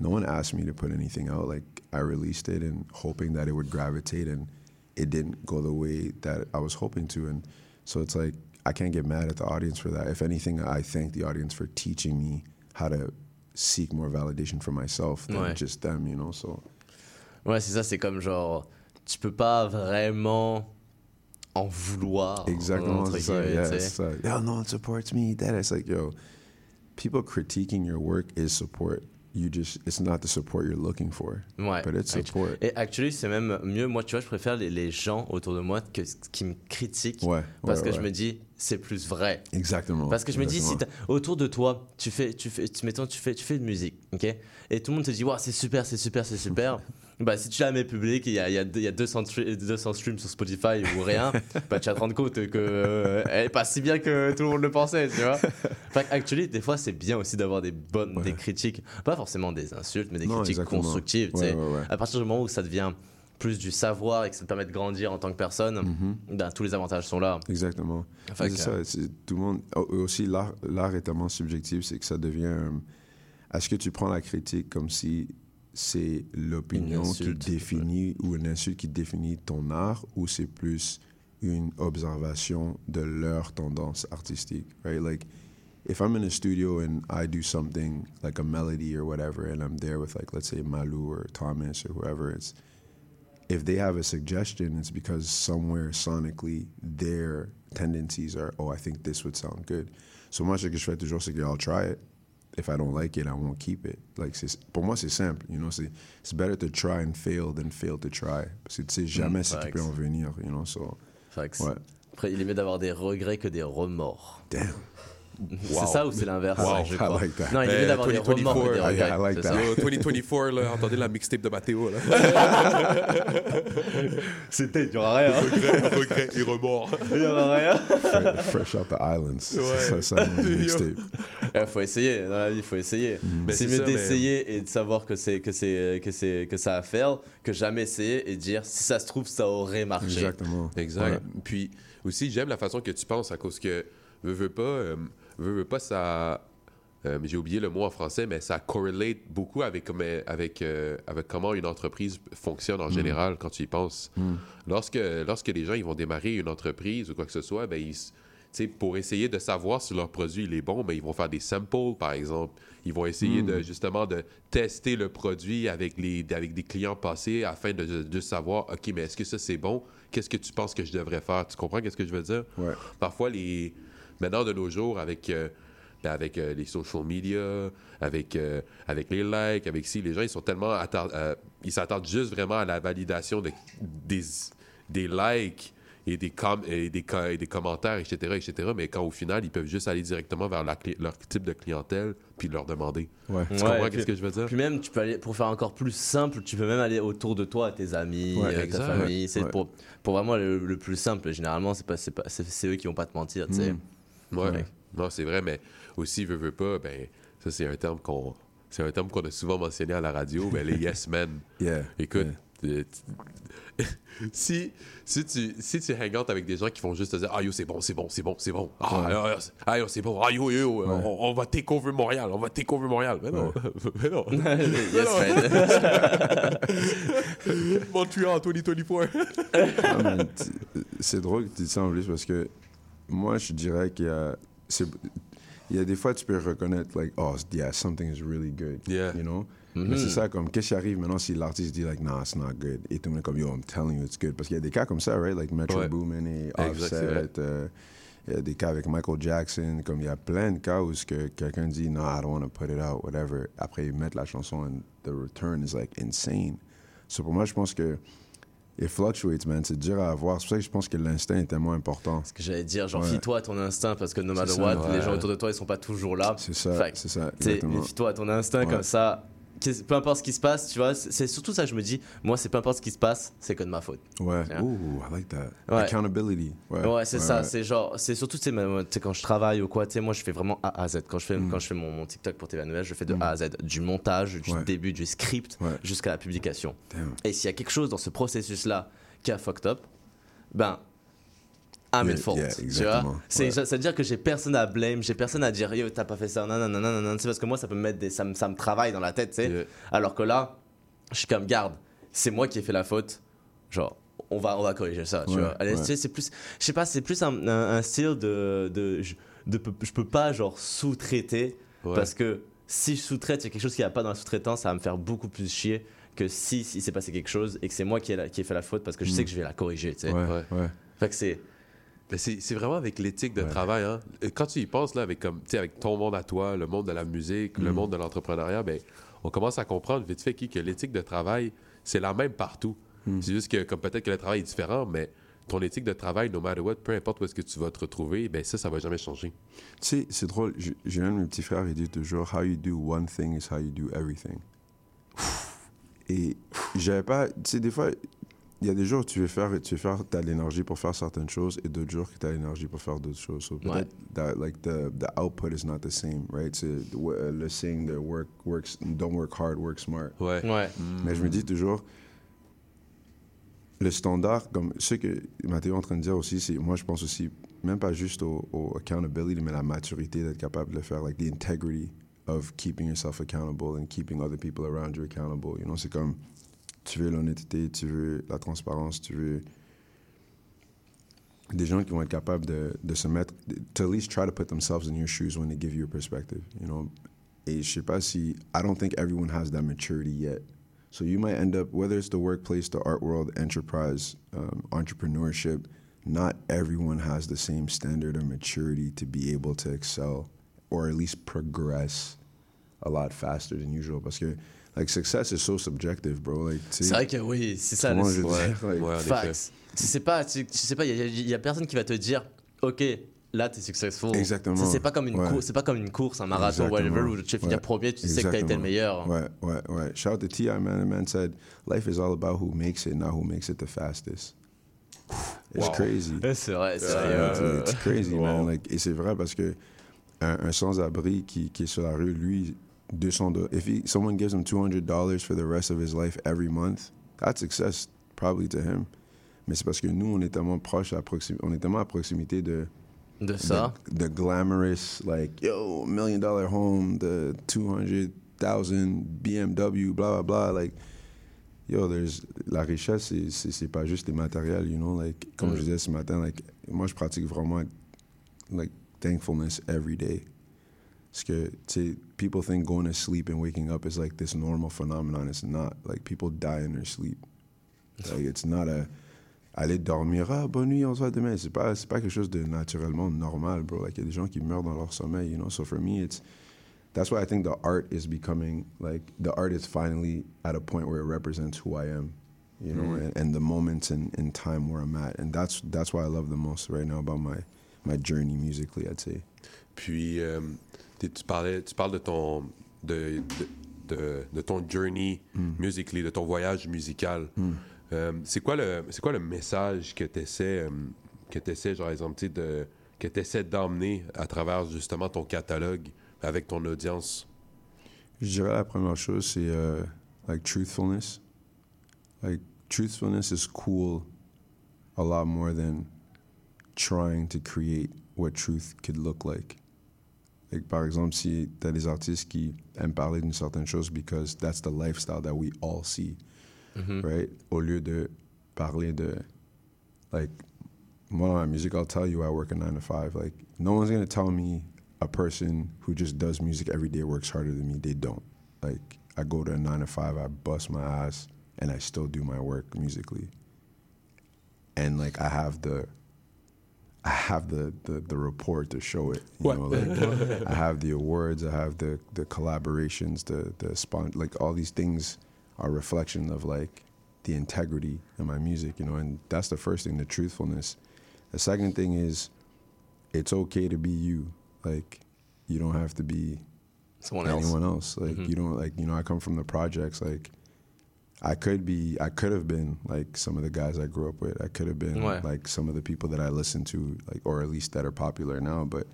Speaker 3: no one asked me to put anything out. Like, I released it and hoping that it would gravitate, and it didn't go the way that I was hoping to. And so it's like, I can't get mad at the audience for that. If anything, I thank the audience for teaching me how to seek more validation for myself than
Speaker 9: Ouais.
Speaker 3: just them, you know? So,
Speaker 9: Ouais, c'est ça, c'est comme genre, tu peux pas vraiment en vouloir.
Speaker 3: Exactement,
Speaker 9: entre
Speaker 3: c'est ça. Yeah, it's like, yo, no one supports me. That it's like, yo, people critiquing your work is support. You just, it's not the support you're looking for,
Speaker 9: Ouais.
Speaker 3: but it's support.
Speaker 9: Et actually, c'est même mieux. Moi, tu vois, je préfère les, les gens autour de moi que, qui me critiquent.
Speaker 3: Ouais,
Speaker 9: Parce
Speaker 3: ouais,
Speaker 9: que je me dis, c'est plus vrai.
Speaker 3: Exactement.
Speaker 9: Parce que je me dis, si
Speaker 3: exactement.
Speaker 9: autour de toi, tu fais, tu fais, tu, mettons, tu fais, tu fais de musique, ok Et tout le monde te dit, waouh, c'est super, c'est super, c'est super. bah, si tu la mets publique, il y a, il y, a, y a 200, stri- 200 streams sur Spotify ou rien, bah, tu vas te rendre compte que euh, elle est pas si bien que tout le monde le pensait, tu vois. Enfin, actually, des fois, c'est bien aussi d'avoir des bonnes, des critiques, pas forcément des insultes, mais des
Speaker 3: Non,
Speaker 9: critiques
Speaker 3: exactement.
Speaker 9: constructives,
Speaker 3: Ouais.
Speaker 9: À partir du moment où ça devient plus du savoir et que ça te permet de grandir en tant que personne, ben, tous les avantages sont là.
Speaker 3: Exactement. C'est ça. Tout le monde. au- Aussi, l'art, l'art est tellement subjectif, c'est que ça devient. euh, Est-ce que tu prends la critique comme si c'est l'opinion qui définit ou une insulte qui définit ton art, ou c'est plus une observation de leur tendance artistique, right? Like, if I'm in a studio and I do something like a melody or whatever, and I'm there with like let's say Malou or Thomas or whoever, it's if they have a suggestion, it's because somewhere sonically their tendencies are, oh, I think this would sound good. So moi, ce que je fais toujours, c'est que I'll try it. If I don't like it, I won't keep it. Like, pour moi, c'est simple, you know. C'est it's better to try and fail than fail to try. Parce que tu sais jamais ce qui
Speaker 9: facts.
Speaker 3: peut en venir, you know. So,
Speaker 9: Facts.
Speaker 3: ouais.
Speaker 9: Après, il est mieux d'avoir des regrets que des remords.
Speaker 3: Damn.
Speaker 9: C'est ça ou c'est l'inverse?
Speaker 3: Wow,
Speaker 9: je
Speaker 3: I
Speaker 9: crois.
Speaker 3: like that.
Speaker 9: Non, il est mieux
Speaker 8: Eh,
Speaker 9: d'avoir des
Speaker 8: 2024,
Speaker 9: remords que des
Speaker 3: I-
Speaker 9: regrets.
Speaker 3: I like
Speaker 9: c'est
Speaker 3: that.
Speaker 9: ça.
Speaker 8: Yo, 2024, là, entendez la mixtape de Mathéo, là.
Speaker 9: C'était, il y aura rien.
Speaker 8: regret, regret et remords.
Speaker 9: Il y aura rien.
Speaker 3: Fresh, out the islands. Ça, ça, mon mixtape.
Speaker 9: Il faut essayer, dans la vie, il faut essayer.
Speaker 8: Mais
Speaker 9: C'est
Speaker 8: c'est
Speaker 9: mieux
Speaker 8: ça, mais-
Speaker 9: d'essayer et de savoir que c'est que c'est que c'est que ça à faire que jamais essayer et dire si ça se trouve ça aurait marché.
Speaker 3: Exactement.
Speaker 8: Exact. Puis aussi, j'aime la façon que tu penses à cause que, veux, veux pas, euh, veux, veux pas, ça. euh, J'ai oublié le mot en français, mais ça correlate beaucoup avec, euh, avec, euh, avec comment une entreprise fonctionne en général quand tu y penses. Lorsque, lorsque les gens ils vont démarrer une entreprise ou quoi que ce soit, ben, ils, pour essayer de savoir si leur produit il est bon, ben, ils vont faire des samples, par exemple. Ils vont essayer de justement de tester le produit avec, les, avec des clients passés afin de, de, de savoir, OK, mais est-ce que ça c'est bon? Qu'est-ce que tu penses que je devrais faire? Tu comprends qu'est-ce que je veux dire?
Speaker 3: Ouais.
Speaker 8: Parfois, les... maintenant de nos jours, avec euh, ben, avec euh, les social media, avec, euh, avec les likes, avec si les gens ils sont tellement ils s'attardent juste vraiment à la validation de, des, des likes et des, com- et des, co- et des commentaires, etc., etc. Mais quand au final, ils peuvent juste aller directement vers la leur type de clientèle puis leur demander.
Speaker 3: Ouais.
Speaker 8: Tu comprends qu'est-ce que je veux dire?
Speaker 9: Puis même, tu peux aller, pour faire encore plus simple, tu peux même aller autour de toi, tes amis,
Speaker 3: Ouais,
Speaker 9: euh, ta famille. C'est pour, pour vraiment le, le plus simple. Généralement, c'est eux qui vont pas te mentir, tu sais.
Speaker 3: Mm.
Speaker 8: Ouais.
Speaker 9: Ouais.
Speaker 8: Non, c'est vrai, mais aussi, veut, veut pas, ben, ça, c'est un terme qu'on. C'est un terme qu'on a souvent mentionné à la radio, ben, les yes men.
Speaker 3: Yeah.
Speaker 8: Écoute, tu- si, si, tu, si tu hang out avec des gens qui font juste te dire Ah yo, c'est bon, c'est bon, c'est bon, c'est bon. Ah,
Speaker 3: Ouais.
Speaker 8: ah, ah, yo, c'est bon. Ah yo, yo,
Speaker 3: Ouais.
Speaker 8: on, on va take over Montréal. On va take over Montréal. Mais non. Mais non. Montreal 2024.
Speaker 3: Ah, c'est drôle que tu dis ça en plus parce que moi, je dirais qu'il y a. Il y a des fois, tu peux reconnaître, like, oh, yeah, something is really good.
Speaker 8: Yeah.
Speaker 3: You know?
Speaker 9: Mhm.
Speaker 3: Mais c'est ça, comme, qu'est-ce qui arrive maintenant si l'artiste dit, like, nah, it's not good? Et tout le monde est comme, yo, I'm telling you, it's good. Parce qu'il y a des cas comme ça, right? Like Metro
Speaker 8: Ouais.
Speaker 3: Boomin et. Offset. euh, il y a des cas avec Michael Jackson. Comme, il y a plein de cas où que quelqu'un dit, no, I don't want to put it out, whatever. Après, ils mettent la chanson and the return is, like, insane. So, pour moi, je pense que it fluctuates, man. C'est dur à avoir. C'est pour ça que je pense que l'instinct est tellement important.
Speaker 9: Ce que j'allais dire, genre,
Speaker 3: Ouais.
Speaker 9: fie-toi à ton instinct parce que no matter
Speaker 3: ça,
Speaker 9: what,
Speaker 8: ouais.
Speaker 9: les gens autour de toi, ils sont pas toujours là.
Speaker 3: C'est ça, c'est ça.
Speaker 9: Fie-toi à ton instinct
Speaker 3: Ouais.
Speaker 9: comme ça. Peu importe ce qui se passe, tu vois, c'est surtout ça que je me dis. Moi, c'est peu importe ce qui se passe, c'est que de ma faute.
Speaker 3: Ouais. Ooh, I like that.
Speaker 9: Ouais.
Speaker 3: Accountability. Ouais,
Speaker 9: Ouais, c'est ça. C'est genre, c'est surtout, tu sais, quand je travaille ou quoi, tu sais, moi, je fais vraiment A à Z. Quand je fais,
Speaker 3: Mm.
Speaker 9: quand je fais mon, mon TikTok pour TVA Nouvelle, je fais de A à Z. Du montage, du début, du script, jusqu'à la publication.
Speaker 3: Damn.
Speaker 9: Et s'il y a quelque chose dans ce processus-là qui a fucked up, ben, I'm in fault.
Speaker 3: yeah,
Speaker 9: tu vois. C'est, veut dire que j'ai personne à blame, j'ai personne à dire yo, t'as pas fait ça, non, non, non, non, non, c'est parce que moi, ça peut me mettre des. Ça me, ça me travaille dans la tête, tu sais.
Speaker 8: Yeah.
Speaker 9: Alors que là, je suis comme, garde, c'est moi qui ai fait la faute. Genre, on va, on va corriger ça, tu
Speaker 3: Ouais,
Speaker 9: vois.
Speaker 3: Ouais.
Speaker 9: c'est plus. Je sais pas, c'est plus un, un- un style de. de, je, de je peux pas, genre, sous-traiter
Speaker 8: Ouais.
Speaker 9: parce que si je sous-traite, il y a quelque chose qui va pas dans la sous-traitance, ça va me faire beaucoup plus chier que si si il s'est passé quelque chose et que c'est moi qui ai, la- qui ai fait la faute parce que je sais que je vais la corriger, tu sais.
Speaker 3: Mm. Ouais,
Speaker 8: Ouais.
Speaker 3: ouais.
Speaker 9: Fait que c'est.
Speaker 8: Mais c'est vraiment avec l'éthique de
Speaker 3: Ouais.
Speaker 8: travail. Hein. Quand tu y penses, là, avec, comme, ton monde à toi, le monde de la musique, le
Speaker 3: Mm.
Speaker 8: monde de l'entrepreneuriat, ben, on commence à comprendre vite fait qui, que l'éthique de travail, c'est la même partout.
Speaker 3: Mm.
Speaker 8: C'est juste que comme peut-être que le travail est différent, mais ton éthique de travail, no matter what, peu importe où est-ce que tu vas te retrouver, ben ça, ça va jamais changer.
Speaker 3: Tu sais, c'est drôle. J'ai de mes petits frères, il dit toujours How you do one thing is how you do everything. Et j'avais pas. Tu sais, des fois, il y a des jours où tu veux faire, tu veux faire, as l'énergie pour faire certaines choses et d'autres jours que tu as l'énergie pour faire d'autres choses. So
Speaker 9: Ouais.
Speaker 3: that, like, the, the output is not the same, right? C'est le le saying de work, works, don't work hard, work smart.
Speaker 8: Ouais.
Speaker 9: Ouais.
Speaker 3: Mais je me dis toujours, le standard, comme ce que Mathéo est en train de dire aussi, c'est moi je pense aussi, même pas juste au, au accountability, mais la maturité d'être capable de le faire, like the integrity of keeping yourself accountable and keeping other people around you accountable. You know, c'est comme, tu veux l'honnêteté, tu veux la transparence, tu veux des gens qui vont être capables de, de se mettre, to at least try to put themselves in your shoes when they give you a perspective, you know. Et je sais pas si, I don't think everyone has that maturity yet. So you might end up, whether it's the workplace, the art world, enterprise, um, entrepreneurship, not everyone has the same standard of maturity to be able to excel or at least progress a lot faster than usual. Parce que, like, success is so subjective, bro. Like,
Speaker 9: C'est vrai que oui, c'est ça.
Speaker 3: comment
Speaker 9: le-
Speaker 3: je
Speaker 8: Ouais,
Speaker 3: dire, like,
Speaker 8: ouais.
Speaker 9: Facts. Tu sais pas, tu, tu sais pas, il y, a- il y a personne qui va te dire, ok, là t'es successful.
Speaker 3: Exactement.
Speaker 9: C'est pas comme une
Speaker 3: Ouais.
Speaker 9: course, c'est pas comme une course, un marathon, whatever, où tu
Speaker 3: Ouais.
Speaker 9: premier, tu sais que t'as été le meilleur.
Speaker 3: Ouais, ouais, ouais. Shout out to T.I. Man. The man said, life is all about who makes it, not who makes it the fastest. It's
Speaker 8: Wow.
Speaker 3: crazy.
Speaker 9: C'est vrai, c'est
Speaker 3: Yeah,
Speaker 9: vrai.
Speaker 3: it's, it's crazy,
Speaker 8: Wow.
Speaker 3: man. Like, et c'est vrai parce que un, un sans-abri qui, qui est sur la rue, lui, 200 dollars. If he, someone gives him $200 for the rest of his life every month, that's success probably to him. Mais c'est parce que nous, on est tellement proche, à proxim- on est tellement à proximité de
Speaker 9: De ça.
Speaker 3: the, the glamorous, like, yo, million dollar home, the 200,000 BMW, blah, blah, blah. Like, yo, there's, la richesse, c'est- c'est c'est pas juste les matériels, you know. Like, comme
Speaker 9: Mm.
Speaker 3: je disais ce matin, like, moi, je pratique vraiment, like, thankfulness every day. Tu sais, people think going to sleep and waking up is like this normal phenomenon. It's not. Like, people die in their sleep. Like, it's not a, aller dormir, ah, bonne nuit, on se voit demain. C'est pas, c'est pas quelque chose de naturellement normal, bro. Like, il y a des gens qui meurent dans leur sommeil, you know. So for me, it's, that's why I think the art is becoming, like, the art is finally at a point where it represents who I am, you know,
Speaker 8: Mhm.
Speaker 3: and, and the moments in, in time where I'm at. And that's, that's what I love the most right now about my, my journey musically, I'd say.
Speaker 8: Puis, euh, tu, parlais, tu parles de ton, de, de, de- de ton journey
Speaker 3: Mm.
Speaker 8: musically, de ton voyage musical. Euh, c'est quoi le c'est quoi le message que tu essaies, que t'essaies, genre, exemple, tu de, que tu d'emmener à travers justement ton catalogue avec ton audience?
Speaker 3: Je dirais la première chose, c'est euh, like truthfulness. Like truthfulness is cool a lot more than trying to create what truth could look like. Like, par exemple, si tu as des artistes qui aiment parler d'une certaine chose because that's the lifestyle that we all see,
Speaker 9: Mhm.
Speaker 3: right? Au lieu de parler de, like, moi dans la musique, I'll tell you I work a nine to five. Like, no one's gonna tell me a person who just does music every day works harder than me. They don't. Like, I go to a nine to five, I bust my ass, and I still do my work musically. And like, I have the, I have the the, the report to show it. You know, like I have the awards, I have the the collaborations, the the spon- like all these things are a reflection of like the integrity in my music, you know, and that's the first thing, the truthfulness. The second thing is it's okay to be you. Like you don't have to be
Speaker 9: Someone else.
Speaker 3: anyone else. Like
Speaker 9: Mhm.
Speaker 3: you don't like you know, I come from the projects like I could be I could have been like some of the guys I grew up with. I could have been
Speaker 9: Ouais.
Speaker 3: like some of the people that I listen to, like or at least that are popular now, but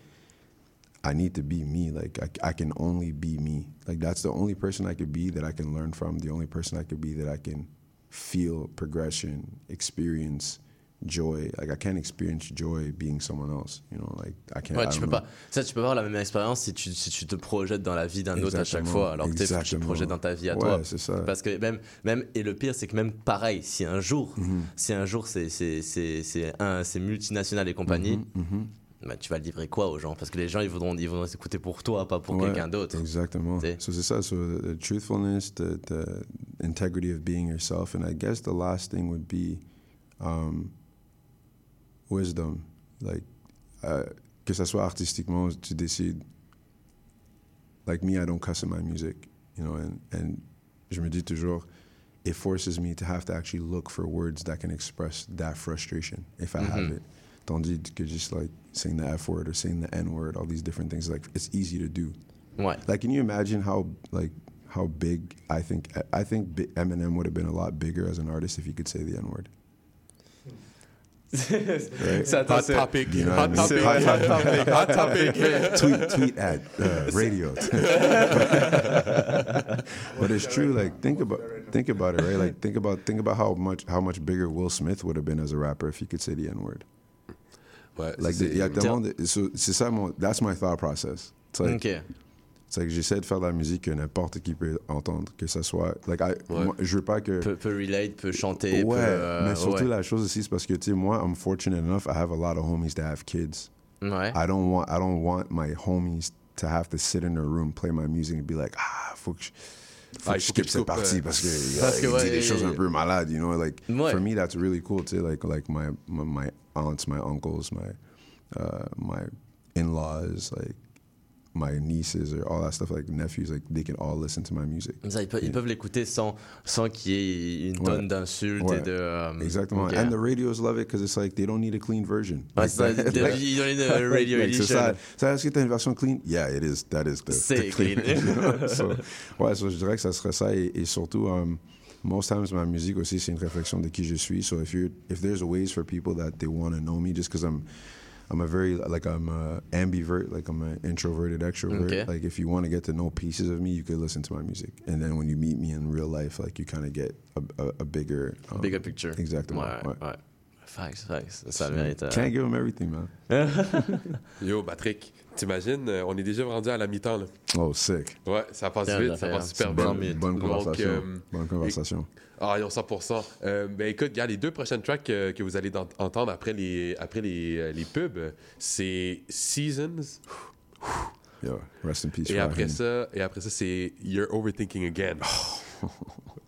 Speaker 3: I need to be me. Like I, I can only be me. Like that's the only person I could be that I can learn from. The only person I could be that I can feel progression, experience joy. Like I can't experience joy being someone else. You know, like I can't.
Speaker 9: Ouais,
Speaker 3: I
Speaker 9: tu peux
Speaker 3: know.
Speaker 9: pas. Ça, tu peux pas avoir la même expérience si tu, si tu te projettes dans la vie d'un autre à chaque fois, alors que tu te projettes dans ta vie à
Speaker 3: Ouais,
Speaker 9: toi.
Speaker 3: c'est ça.
Speaker 9: Parce que même, même, et le pire, c'est que même pareil, si un jour,
Speaker 3: Mhm.
Speaker 9: si un jour c'est, c'est, c'est, c'est, un, c'est multinational et compagnie,
Speaker 3: Mhm, mhm.
Speaker 9: bah, tu vas livrer quoi aux gens? Parce que les gens, ils voudront, ils voudront s'écouter pour toi, pas pour
Speaker 3: Ouais,
Speaker 9: quelqu'un d'autre.
Speaker 3: Exactement. So c'est ça. So the, the truthfulness, the, the integrity of being yourself, and I guess the last thing would be um, wisdom. Like uh, que ça soit artistiquement, tu décides. Like me, I don't cuss in my music, you know, and and je me dis toujours, it forces me to have to actually look for words that can express that frustration if I have
Speaker 9: Mhm.
Speaker 3: it. Tandis que just like saying the F word or saying the N word, all these different things, like it's easy to do.
Speaker 9: Ouais.
Speaker 3: Like, can you imagine how like how big I think I think Eminem would have been a lot bigger as an artist if he could say the N word. Right?
Speaker 9: Ça,
Speaker 8: Hot
Speaker 9: c'est-
Speaker 8: topic.
Speaker 3: You know
Speaker 8: hot,
Speaker 3: what I mean?
Speaker 8: topic.
Speaker 3: Hot
Speaker 8: hot topic. Hot topic.
Speaker 3: tweet tweet at uh, radio. but it's true. Like think about think about it, right? Like think about think about how much how much bigger Will Smith would have been as a rapper if he could say the N word.
Speaker 8: Ouais,
Speaker 3: Like
Speaker 8: c'est-
Speaker 3: il y a tellement de- so- c'est ça mon that's my thought process. It's like
Speaker 9: Ok.
Speaker 3: C'est que j'essaie de faire de la musique que n'importe qui peut entendre, que ça soit like I, moi, je veux pas que
Speaker 9: Peut, peut relate, peut chanter.
Speaker 3: ouais,
Speaker 9: peut, euh,
Speaker 3: mais surtout
Speaker 9: ouais.
Speaker 3: la chose aussi c'est parce que tu sais moi I'm fortunate enough I have a lot of homies that have kids.
Speaker 9: Ouais.
Speaker 3: I don't want I don't want my homies to have to sit in their room play my music and be like ah faut que je, faut
Speaker 8: Ah,
Speaker 3: que je skip cette partie
Speaker 8: euh,
Speaker 3: parce que
Speaker 9: Parce que,
Speaker 3: il dit des choses un peu malades you know like for me that's really cool tu sais like like my my, my aunts my uncles my uh, my in-laws like my nieces or all that stuff like nephews like they can all listen to my music
Speaker 9: ça, ils peuvent, ils peuvent l'écouter sans, sans qu'il y ait une
Speaker 3: Ouais.
Speaker 9: tonne d'insultes
Speaker 3: Ouais.
Speaker 9: et de. euh,
Speaker 3: Exactement.
Speaker 9: ok.
Speaker 3: And the radios love it because it's like they don't need a clean version.
Speaker 9: Ouais,
Speaker 3: Like
Speaker 9: ça,
Speaker 3: like-
Speaker 9: ils ont une radio
Speaker 3: like,
Speaker 9: edition.
Speaker 3: ça. Ça, est-ce que t'as une version clean? Yeah, it is. That is the, the clean.
Speaker 9: clean.
Speaker 3: so, ouais, so je dirais que ça serait ça. Et, et surtout, um, most times ma musique aussi, c'est une réflexion de qui je suis. So if you if there's ways for people that they want to know me, just because I'm I'm a very like I'm a ambivert, like I'm an introverted extrovert.
Speaker 9: Okay.
Speaker 3: Like if you want to get to know pieces of me, you could listen to my music, and then when you meet me in real life, like you kind of get a, a, a bigger um,
Speaker 9: Bigger picture.
Speaker 3: Exactement.
Speaker 9: Ouais,
Speaker 3: ouais.
Speaker 9: ouais. Facts, facts. Ça mérite. euh,
Speaker 3: Can't give them everything, man.
Speaker 8: Yo, Patrick, t'imagines, euh, on est déjà rendu à la mi-temps. là.
Speaker 3: Oh, sick.
Speaker 8: Ouais, ça passe vite,
Speaker 9: ça
Speaker 8: passe super vite.
Speaker 9: bonne
Speaker 8: Donc,
Speaker 3: conversation.
Speaker 8: euh,
Speaker 3: Bonne conversation.
Speaker 8: Ah, yon 100%. Euh, ben écoute, regarde, les deux prochaines tracks euh, que vous allez entendre après les, après les, euh, les pubs, c'est Seasons.
Speaker 3: Yo, rest in peace.
Speaker 8: Et après ça, et après ça c'est You're Overthinking Again.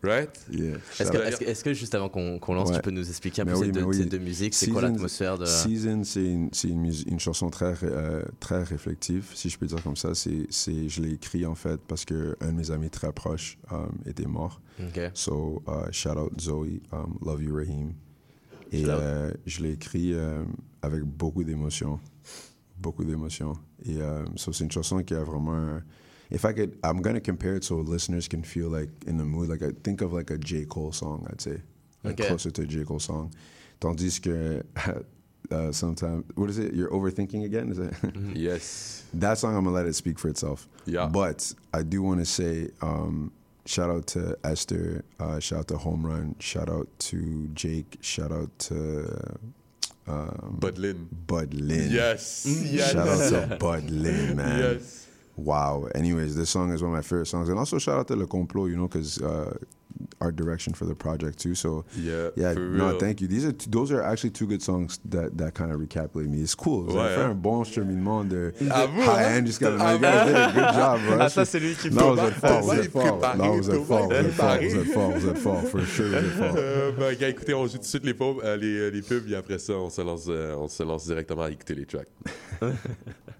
Speaker 8: Right?
Speaker 3: Yeah.
Speaker 9: Est-ce que, juste avant qu'on lance,
Speaker 3: Ouais.
Speaker 9: tu peux nous expliquer un
Speaker 3: Mais
Speaker 9: peu
Speaker 3: oui,
Speaker 9: ces, deux,
Speaker 3: oui.
Speaker 9: ces deux musiques? C'est quoi l'atmosphère de.
Speaker 3: Season, c'est une, chanson très, euh, très réflexive, si je peux dire comme ça. C'est, je l'ai écrit en fait parce qu'un de mes amis très proches um, était mort.
Speaker 9: Ok.
Speaker 3: So, uh, shout out Zoe, um, love you Raheem. Et euh, je l'ai écrit euh, avec beaucoup d'émotions. Beaucoup d'émotions. Et euh, so c'est une chanson qui a vraiment. un- If I could, I'm gonna compare it so listeners can feel like in the mood. Like I think of like a J Cole song, I'd say, like
Speaker 9: Okay.
Speaker 3: closer to a J Cole song. Tandis que uh, sometimes, what is it? You're overthinking again? Is it?
Speaker 8: Yes.
Speaker 3: that song, I'm gonna let it speak for itself.
Speaker 8: Yeah.
Speaker 3: But I do want to say, um, shout out to Esther, uh, shout out to Home Run, shout out to Jake, shout out to um,
Speaker 8: Bud Lynn.
Speaker 3: Bud Lynn.
Speaker 8: Yes. Yes.
Speaker 3: Shout out to Bud Lynn, man.
Speaker 8: Yes.
Speaker 3: Wow. Anyways, this song is one of my favorite songs, and also shout out to Le Complot, you know, because uh, art direction for the project too. So
Speaker 8: Yeah,
Speaker 3: yeah, no, thank you. These are t- those are actually two good songs that that kind of recapitulate me. It's cool. Vous
Speaker 8: Ouais,
Speaker 3: un bon cheminement de
Speaker 8: Ah,
Speaker 3: high end jusqu'à
Speaker 8: Ah,
Speaker 3: you guys did a good job, bro.
Speaker 9: Ah, ça, c'est lui qui
Speaker 3: Non, vous êtes fort, vous êtes fort. Non, vous êtes fort, vous êtes fort, vous êtes fort, vous êtes fort, for sure, vous êtes fort.
Speaker 8: Euh, ben, écoutez, on joue tout de suite les, pubs, euh, les, les pubs, et après ça, on se lance, euh, on se lance directement à écouter les tracks.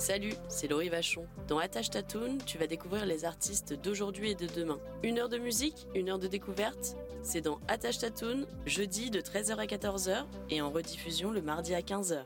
Speaker 11: Salut, c'est Laurie Vachon. Dans Attache Tatoon, tu vas découvrir les artistes d'aujourd'hui et de demain. Une heure de musique, une heure de découverte. C'est dans Attache Tatoon, jeudi de 13h à 14h et en rediffusion le mardi à 15h.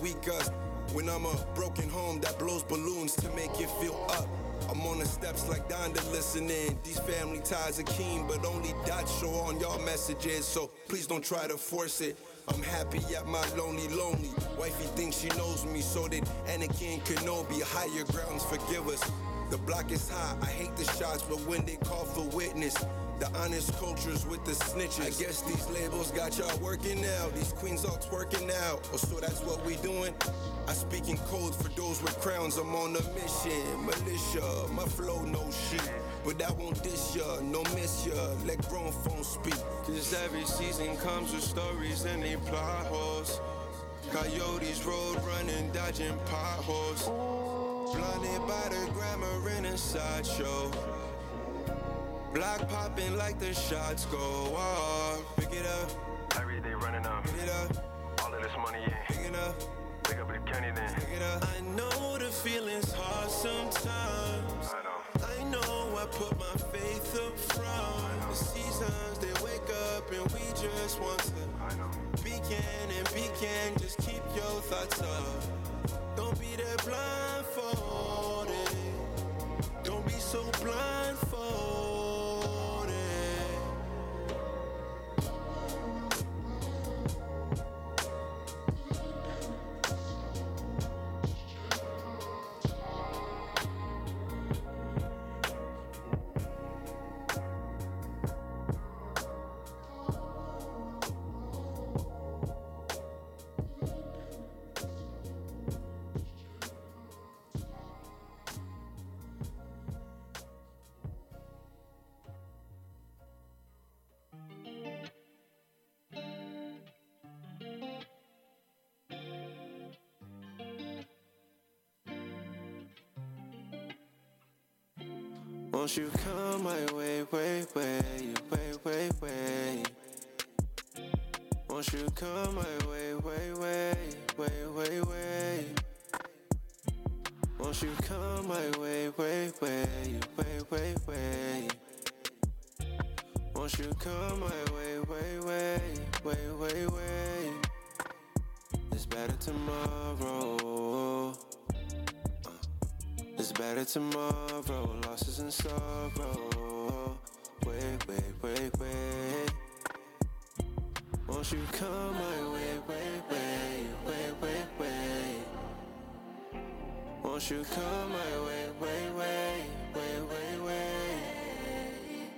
Speaker 10: My weakest. When I'm a broken home that blows balloons to make it feel up. I'm on the steps like Donda listening. These family ties are keen, but only dots show on y'all messages. So please don't try to force it. I'm happy at my lonely, lonely. Wifey thinks she knows me, so did Anakin Kenobi. Higher grounds forgive us. The block is high, I hate the shots, but when they call for witness, the honest cultures with the snitches. I guess these labels got y'all working now. These queens all twerking now. Oh, so that's what we doing? I speak in code for those with crowns. I'm on a mission. Militia, my flow no shit. But I won't diss ya, no miss ya. Let grown phones speak. Cause every season comes with stories and they plot holes. Coyotes road running, dodging potholes. Blinded by the grammar in a sideshow. Block popping like the shots go off. Pick it up. Every day running up. Pick it up. All of this money, yeah. Pick it up. Pick up the Kenny then. Pick it up. I know the feeling's hard sometimes. I know. I know I put my faith up front.
Speaker 12: The seasons they wake up and we just want to I know. begin and begin. Just keep your thoughts up. Don't be that blindfolded. Don't be so blindfolded. Won't you come my way, way, way, way, way, way? Won't you come my way, way, way, way, way, way? Won't you come my way, way, way, way, way, way? Won't you come my way, way, way, way, way, way? It's better tomorrow. It's better tomorrow, losses and sorrow. Wait, wait, wait, wait. Won't you come my way, wait, wait, wait, wait, wait. Won't you come my way, wait, wait, wait, wait, wait.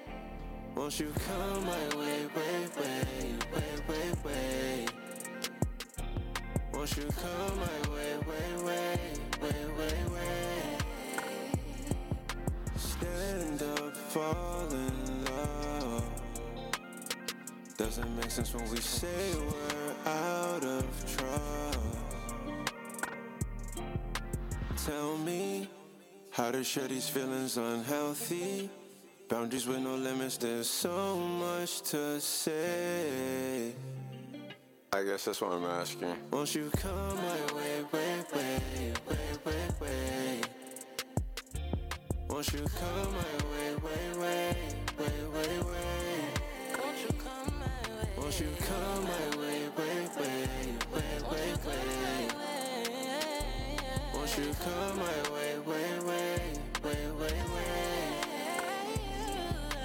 Speaker 12: Won't you come my way, wait, wait, wait, wait, wait. Won't you come my way, wait, wait, wait, wait, wait. Stand up, fall in love. Doesn't make sense when we say we're out of trouble. Tell me, how to share these feelings unhealthy? Boundaries with no limits, there's so much to say. I guess that's what I'm asking. Won't you come my way, way, way, way, way? Won't you come my way, way, way, way, way, way? Won't you come my way? Won't you come my way, way, way, way, way, way? Won't you come my way, way, way, way, way, way?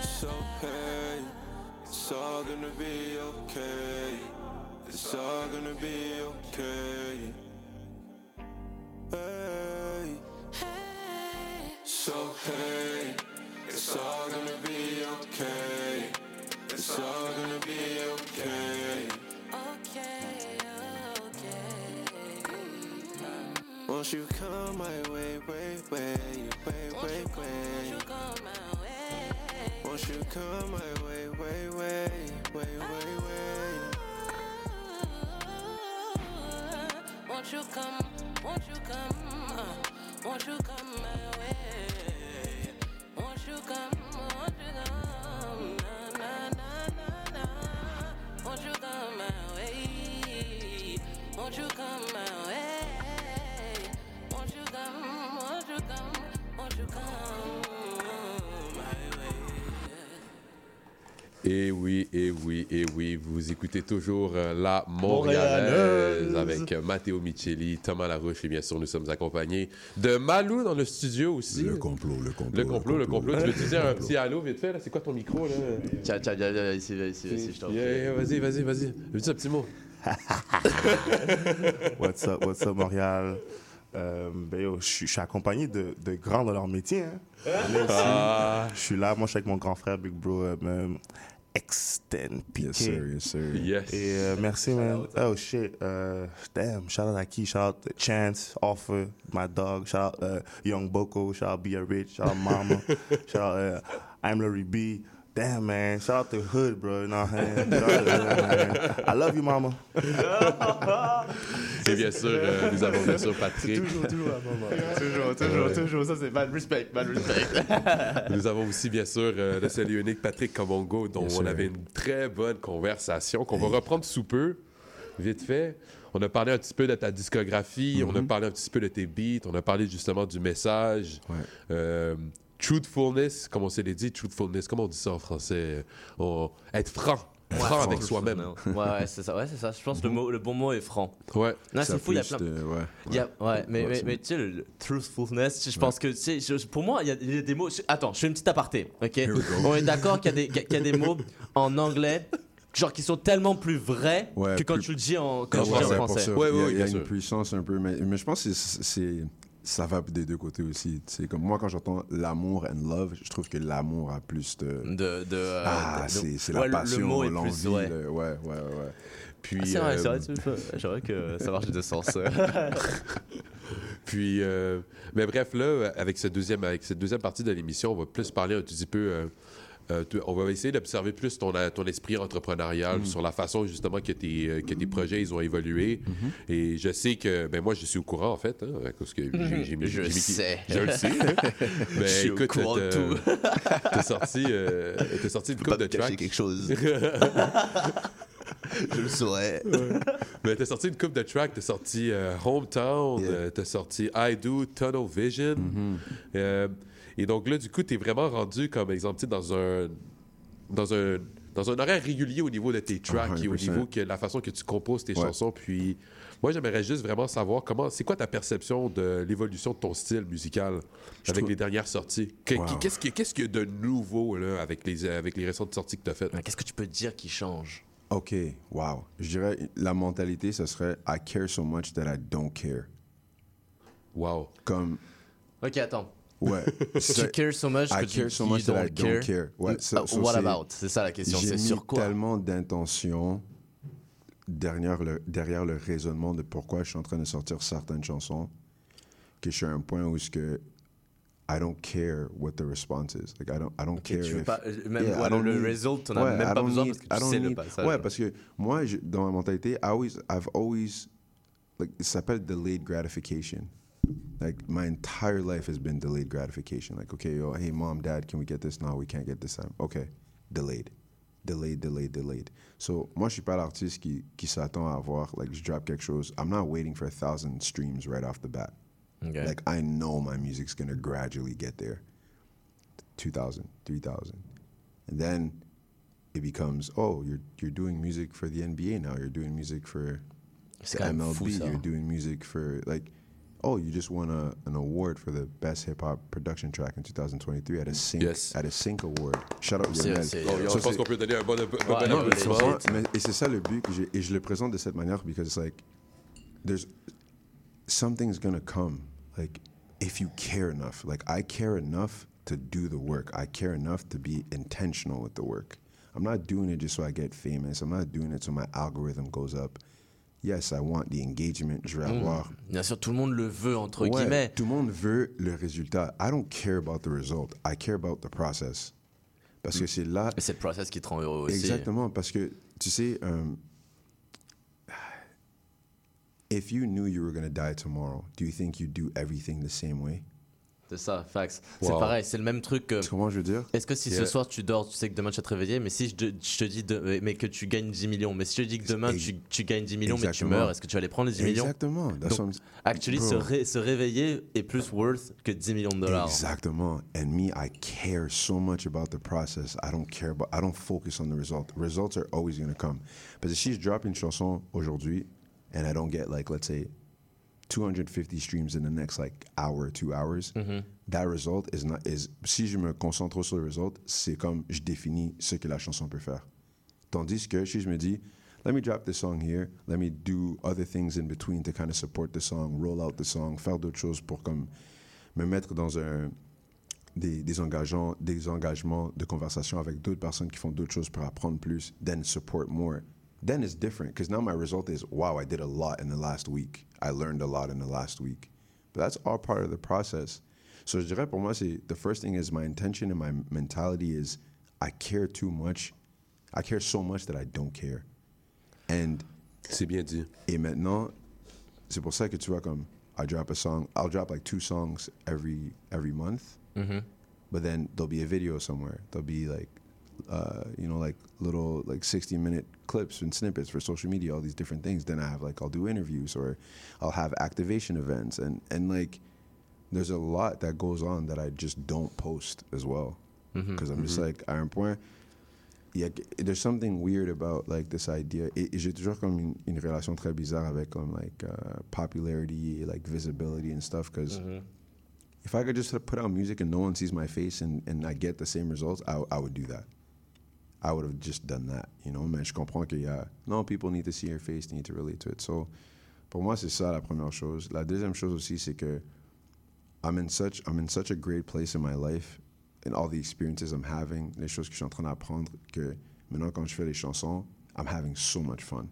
Speaker 12: So hey, it's all gonna be okay. It's all gonna be okay. Hey. So hey, it's all gonna be okay. It's all gonna be okay. Okay, okay. Won't you come my way, way, way, way, way, way? Won't you come my way, way, way, way, way, way?
Speaker 13: Oh, won't you come, won't you come, won't you come my way? Won't you come, won't you come, na na na na na? Won't you come my way? Won't you come my
Speaker 8: Et oui, et oui, et oui, vous écoutez toujours euh, la Montréalaise
Speaker 14: Montréalaise.
Speaker 8: avec euh, Matteo Micheli, Thomas Larouche et bien sûr nous sommes accompagnés de Malou dans le studio aussi.
Speaker 3: Le complot, le complot.
Speaker 8: Le complot, le complot. Tu veux te dire un petit allô vite fait là? C'est quoi ton micro là?
Speaker 9: Tiens, tiens, viens, viens, ici, viens, ici, ici, je t'en prie.
Speaker 8: Yeah, Vas-y, vas-y, vas-y. Dis un petit mot?
Speaker 14: What's up, what's up, Montréal? Euh, ben yo, je suis accompagné de, de grands dans leur métier. Hein.
Speaker 8: Ah.
Speaker 14: Je suis là, moi je suis avec mon grand frère, Big Bro, euh, Extend Piqué.
Speaker 3: Yes, sir, yes, sir.
Speaker 8: Yes.
Speaker 14: Et euh, merci, man. Oh shit. Euh, damn, shout out à qui? Shout out to Chance, Offer, my dog. Shout out uh, Young Boko. Shout out Be a Rich. Shout out Mama. shout out uh, I'm Larry B. Damn, man. Shout out to Hood, bro. You know what I'm saying? Shout out to Hood, man. I love you, Mama.
Speaker 8: Et bien sûr, euh, nous avons bien sûr Patrick.
Speaker 9: Toujours, toujours à. Toujours, toujours, toujours. Ça, c'est bad respect, bad respect.
Speaker 8: Nous avons aussi, bien sûr, euh, le seul et unique Patrick Comongo, dont on avait une très bonne conversation qu'on va reprendre sous peu, vite fait. On a parlé un petit peu de ta discographie, on a
Speaker 3: Mhm.
Speaker 8: parlé un petit peu de tes beats, on a parlé justement du message.
Speaker 3: Ouais.
Speaker 8: Truthfulness, comme on s'est dit, truthfulness, comment on dit ça en français? On- être franc. franc avec soi-même.
Speaker 9: Ouais, ouais, c'est ça. Ouais, c'est ça. Je pense que le, mot, le bon mot est franc.
Speaker 8: Ouais.
Speaker 9: Non,
Speaker 3: Ça
Speaker 9: c'est fou, il y a plein.
Speaker 3: de- ouais,
Speaker 9: il y a- ouais, mais,
Speaker 3: Ouais,
Speaker 9: mais, tu sais, le, le truthfulness, je pense que, tu sais, je- pour moi, il y, a, il y a des mots. Attends, je fais une petite aparté, ok? On est d'accord qu'il y, a des- qu'il y a des mots en anglais, genre qui sont tellement plus vrais
Speaker 3: Ouais,
Speaker 9: que quand
Speaker 3: plus-
Speaker 9: tu le dis en, quand
Speaker 3: Ouais,
Speaker 9: tu le dis en
Speaker 3: ouais,
Speaker 9: français.
Speaker 3: il y a, il y a une puissance un peu, mais, mais je pense que c'est ça va des deux côtés aussi. C'est comme moi quand j'entends l'amour and love, je trouve que l'amour a plus de
Speaker 9: de, de, euh,
Speaker 3: ah
Speaker 9: de-
Speaker 3: c'est
Speaker 9: ouais,
Speaker 3: la
Speaker 9: le- le
Speaker 3: passion, l'envie,
Speaker 9: ouais.
Speaker 3: le- ouais ouais ouais.
Speaker 8: Puis
Speaker 9: Ah, c'est vrai,
Speaker 8: euh,
Speaker 9: c'est vrai, vrai que ça marche des deux sens.
Speaker 8: Puis, euh, mais bref, là, avec cette deuxième, avec cette deuxième partie de l'émission, on va plus parler un petit peu. euh, euh, tu- on va essayer d'observer plus ton, ton esprit entrepreneurial
Speaker 3: Mm.
Speaker 8: sur la façon justement que tes, euh, que tes projets ils ont évolué.
Speaker 3: Mm-hmm.
Speaker 8: Et je sais que, ben moi je suis au courant en fait, hein, parce que j'ai- j'ai mis-
Speaker 9: Je
Speaker 8: j'ai
Speaker 9: sais.
Speaker 8: je le sais. hein.
Speaker 9: Je
Speaker 8: Ben,
Speaker 9: suis au
Speaker 8: écoute,
Speaker 9: courant de tout.
Speaker 8: T'as sorti, euh, t'as sorti une coupe de tracks.
Speaker 14: quelque chose. Je le saurais.
Speaker 8: Mais t'as sorti une coupe de tracks, t'as sorti euh, Hometown, euh, t'as sorti I Do, Tunnel Vision.
Speaker 3: Mm-hmm.
Speaker 8: Euh, et donc là, du coup, t'es vraiment rendu comme exemple tu dans un dans un dans un horaire régulier au niveau de tes tracks et au
Speaker 3: 100%.
Speaker 8: niveau que la façon que tu composes tes
Speaker 3: Ouais.
Speaker 8: chansons. Puis moi, j'aimerais juste vraiment savoir comment, c'est quoi ta perception de l'évolution de ton style musical avec
Speaker 3: trouve-
Speaker 8: les dernières sorties? Que-
Speaker 3: Wow.
Speaker 8: Qu'est-ce qu'il y a- qu'est-ce qu'il y a de nouveau là avec les avec les récentes sorties que t'as faites?
Speaker 9: Qu'est-ce que tu peux dire qui change?
Speaker 3: Ok, wow. Je dirais la mentalité, ce serait I care so much that I don't care.
Speaker 8: Wow.
Speaker 3: Comme
Speaker 9: Ok, attends.
Speaker 3: Ouais.
Speaker 9: Tu cares so much
Speaker 3: I
Speaker 9: que tu
Speaker 3: care so
Speaker 9: you
Speaker 3: much that I
Speaker 9: don't
Speaker 3: don't care. Ouais,
Speaker 9: Uh,
Speaker 3: ça- ça,
Speaker 9: what
Speaker 3: c'est-
Speaker 9: about? C'est ça la question. C'est sur quoi?
Speaker 3: tellement d'intention derrière le, derrière le raisonnement de pourquoi je suis en train de sortir certaines chansons que je suis à un point où est-ce que I don't care what the response is. Like I don't, I don't
Speaker 9: Ok,
Speaker 3: care
Speaker 9: tu veux
Speaker 3: if-
Speaker 9: pas- euh, même
Speaker 3: Yeah,
Speaker 9: ouais,
Speaker 3: I don't
Speaker 9: le
Speaker 3: need-
Speaker 9: result, as
Speaker 3: Ouais,
Speaker 9: même
Speaker 3: I
Speaker 9: pas
Speaker 3: don't
Speaker 9: besoin
Speaker 3: need-
Speaker 9: parce que tu
Speaker 3: don't
Speaker 9: sais le
Speaker 3: need-
Speaker 9: passage.
Speaker 3: Ouais, parce que moi, je- dans ma mentalité, I always, I've always, like, ça s'appelle delayed gratification. Like, my entire life has been delayed gratification. Like, okay, yo, hey, mom, dad, can we get this? now? we can't get this time. Okay, delayed. Delayed, delayed, delayed. So, moi, je suis pas l'artiste qui, qui s'attend à avoir, like, je drop quelque chose. I'm not waiting for a thousand streams right off the bat.
Speaker 9: Okay.
Speaker 3: Like, I know my music's gonna gradually get there. 2,000, 3,000. And then it becomes, oh, you're, you're doing music for the NBA now. You're doing music for the
Speaker 9: quand même fou,
Speaker 3: MLB. You're doing music for, like, oh, you just won a, an award for the best hip hop production track in 2023 at a Sync,
Speaker 8: Yes.
Speaker 3: at a Sync Award. Shout out Lionel.
Speaker 9: c'est-
Speaker 8: Oh, yo,
Speaker 3: So
Speaker 8: je pense qu'on peut donner un bon, un bon
Speaker 9: Ouais, non,
Speaker 3: tu
Speaker 8: applaudissement.
Speaker 3: comprends? Mais- et c'est ça le but que j'ai, et je le présente de cette manière because it's like there's something's gonna come like if you care enough like I care enough to do the work I care enough to be intentional with the work I'm not doing it just so I get famous I'm not doing it so my algorithm goes up yes I want the engagement je vais
Speaker 9: Mm.
Speaker 3: avoir
Speaker 9: Bien sûr, tout le monde le veut entre
Speaker 3: Ouais,
Speaker 9: guillemets.
Speaker 3: tout le monde veut le résultat I don't care about the result I care about the process parce que c'est là
Speaker 9: Et c'est le process qui te rend heureux aussi.
Speaker 3: Exactement, parce que tu sais, euh, if you knew you were going to die tomorrow, do you think you'd do everything the same way?
Speaker 9: C'est ça, fax. C'est pareil, c'est le même truc que.
Speaker 3: Comment je veux dire?
Speaker 9: Est-ce que si ce soir tu dors, tu sais que demain tu vas te réveiller, mais si je te, je te dis de- mais que tu gagnes 10 millions, mais si je te dis que demain tu, tu gagnes 10 millions mais tu meurs, est-ce que tu vas aller prendre les 10 millions?
Speaker 3: Exactement.
Speaker 9: Donc, actually, se,
Speaker 3: Bro.
Speaker 9: ré- se réveiller est plus worth que 10 millions de dollars.
Speaker 3: Exactement. And me, I care so much about the process. I don't care about, I don't focus on the result. Results are always going to come. Parce que si je drop une chanson aujourd'hui and I don't get like, let's say, 250 streams in the next like hour, two hours,
Speaker 9: Mhm.
Speaker 3: that result is not, is, si je me concentre sur le result, c'est comme je définis ce que la chanson peut faire. Tandis que si je me dis, let me drop this song here, let me do other things in between to kind of support the song, roll out the song, faire d'autres choses pour comme me mettre dans un des, des engagements des engagements de conversation avec d'autres personnes qui font d'autres choses pour apprendre plus, then support more. Then it's different because now my result is wow, I did a lot in the last week. I learned a lot in the last week. But that's all part of the process. So je dirais pour moi c'est the first thing is my intention and my mentality is I care too much. I care so much that I don't care. And
Speaker 8: c'est bien dit.
Speaker 3: Et maintenant, c'est pour ça que tu vois comme I drop a song, I'll drop like two songs every every month.
Speaker 9: Mhm.
Speaker 3: But then there'll be a video somewhere. There'll be like uh, you know, like little like 60 minute clips and snippets for social media, all these different things. Then I have like I'll do interviews or I'll have activation events and and like there's a lot that goes on that I just don't post as well because I'm just
Speaker 9: Mhm.
Speaker 3: like un point Yeah, there's something weird about like this idea. Et, et j'ai toujours comme une, une relation très bizarre avec comme like uh, popularity, like visibility and stuff. Because
Speaker 9: Mhm.
Speaker 3: if I could just put out music and no one sees my face and, and I get the same results, I, I would do that. I would have just done that, you know. Mais je comprends qu'il y a no people need to see your face, they need to relate to it. So pour moi c'est ça la première chose. La deuxième chose aussi c'est que I'm in such I'm in such a great place in my life and all the experiences I'm having, les choses que je suis en train d'apprendre que maintenant quand je fais les chansons, I'm having so much fun.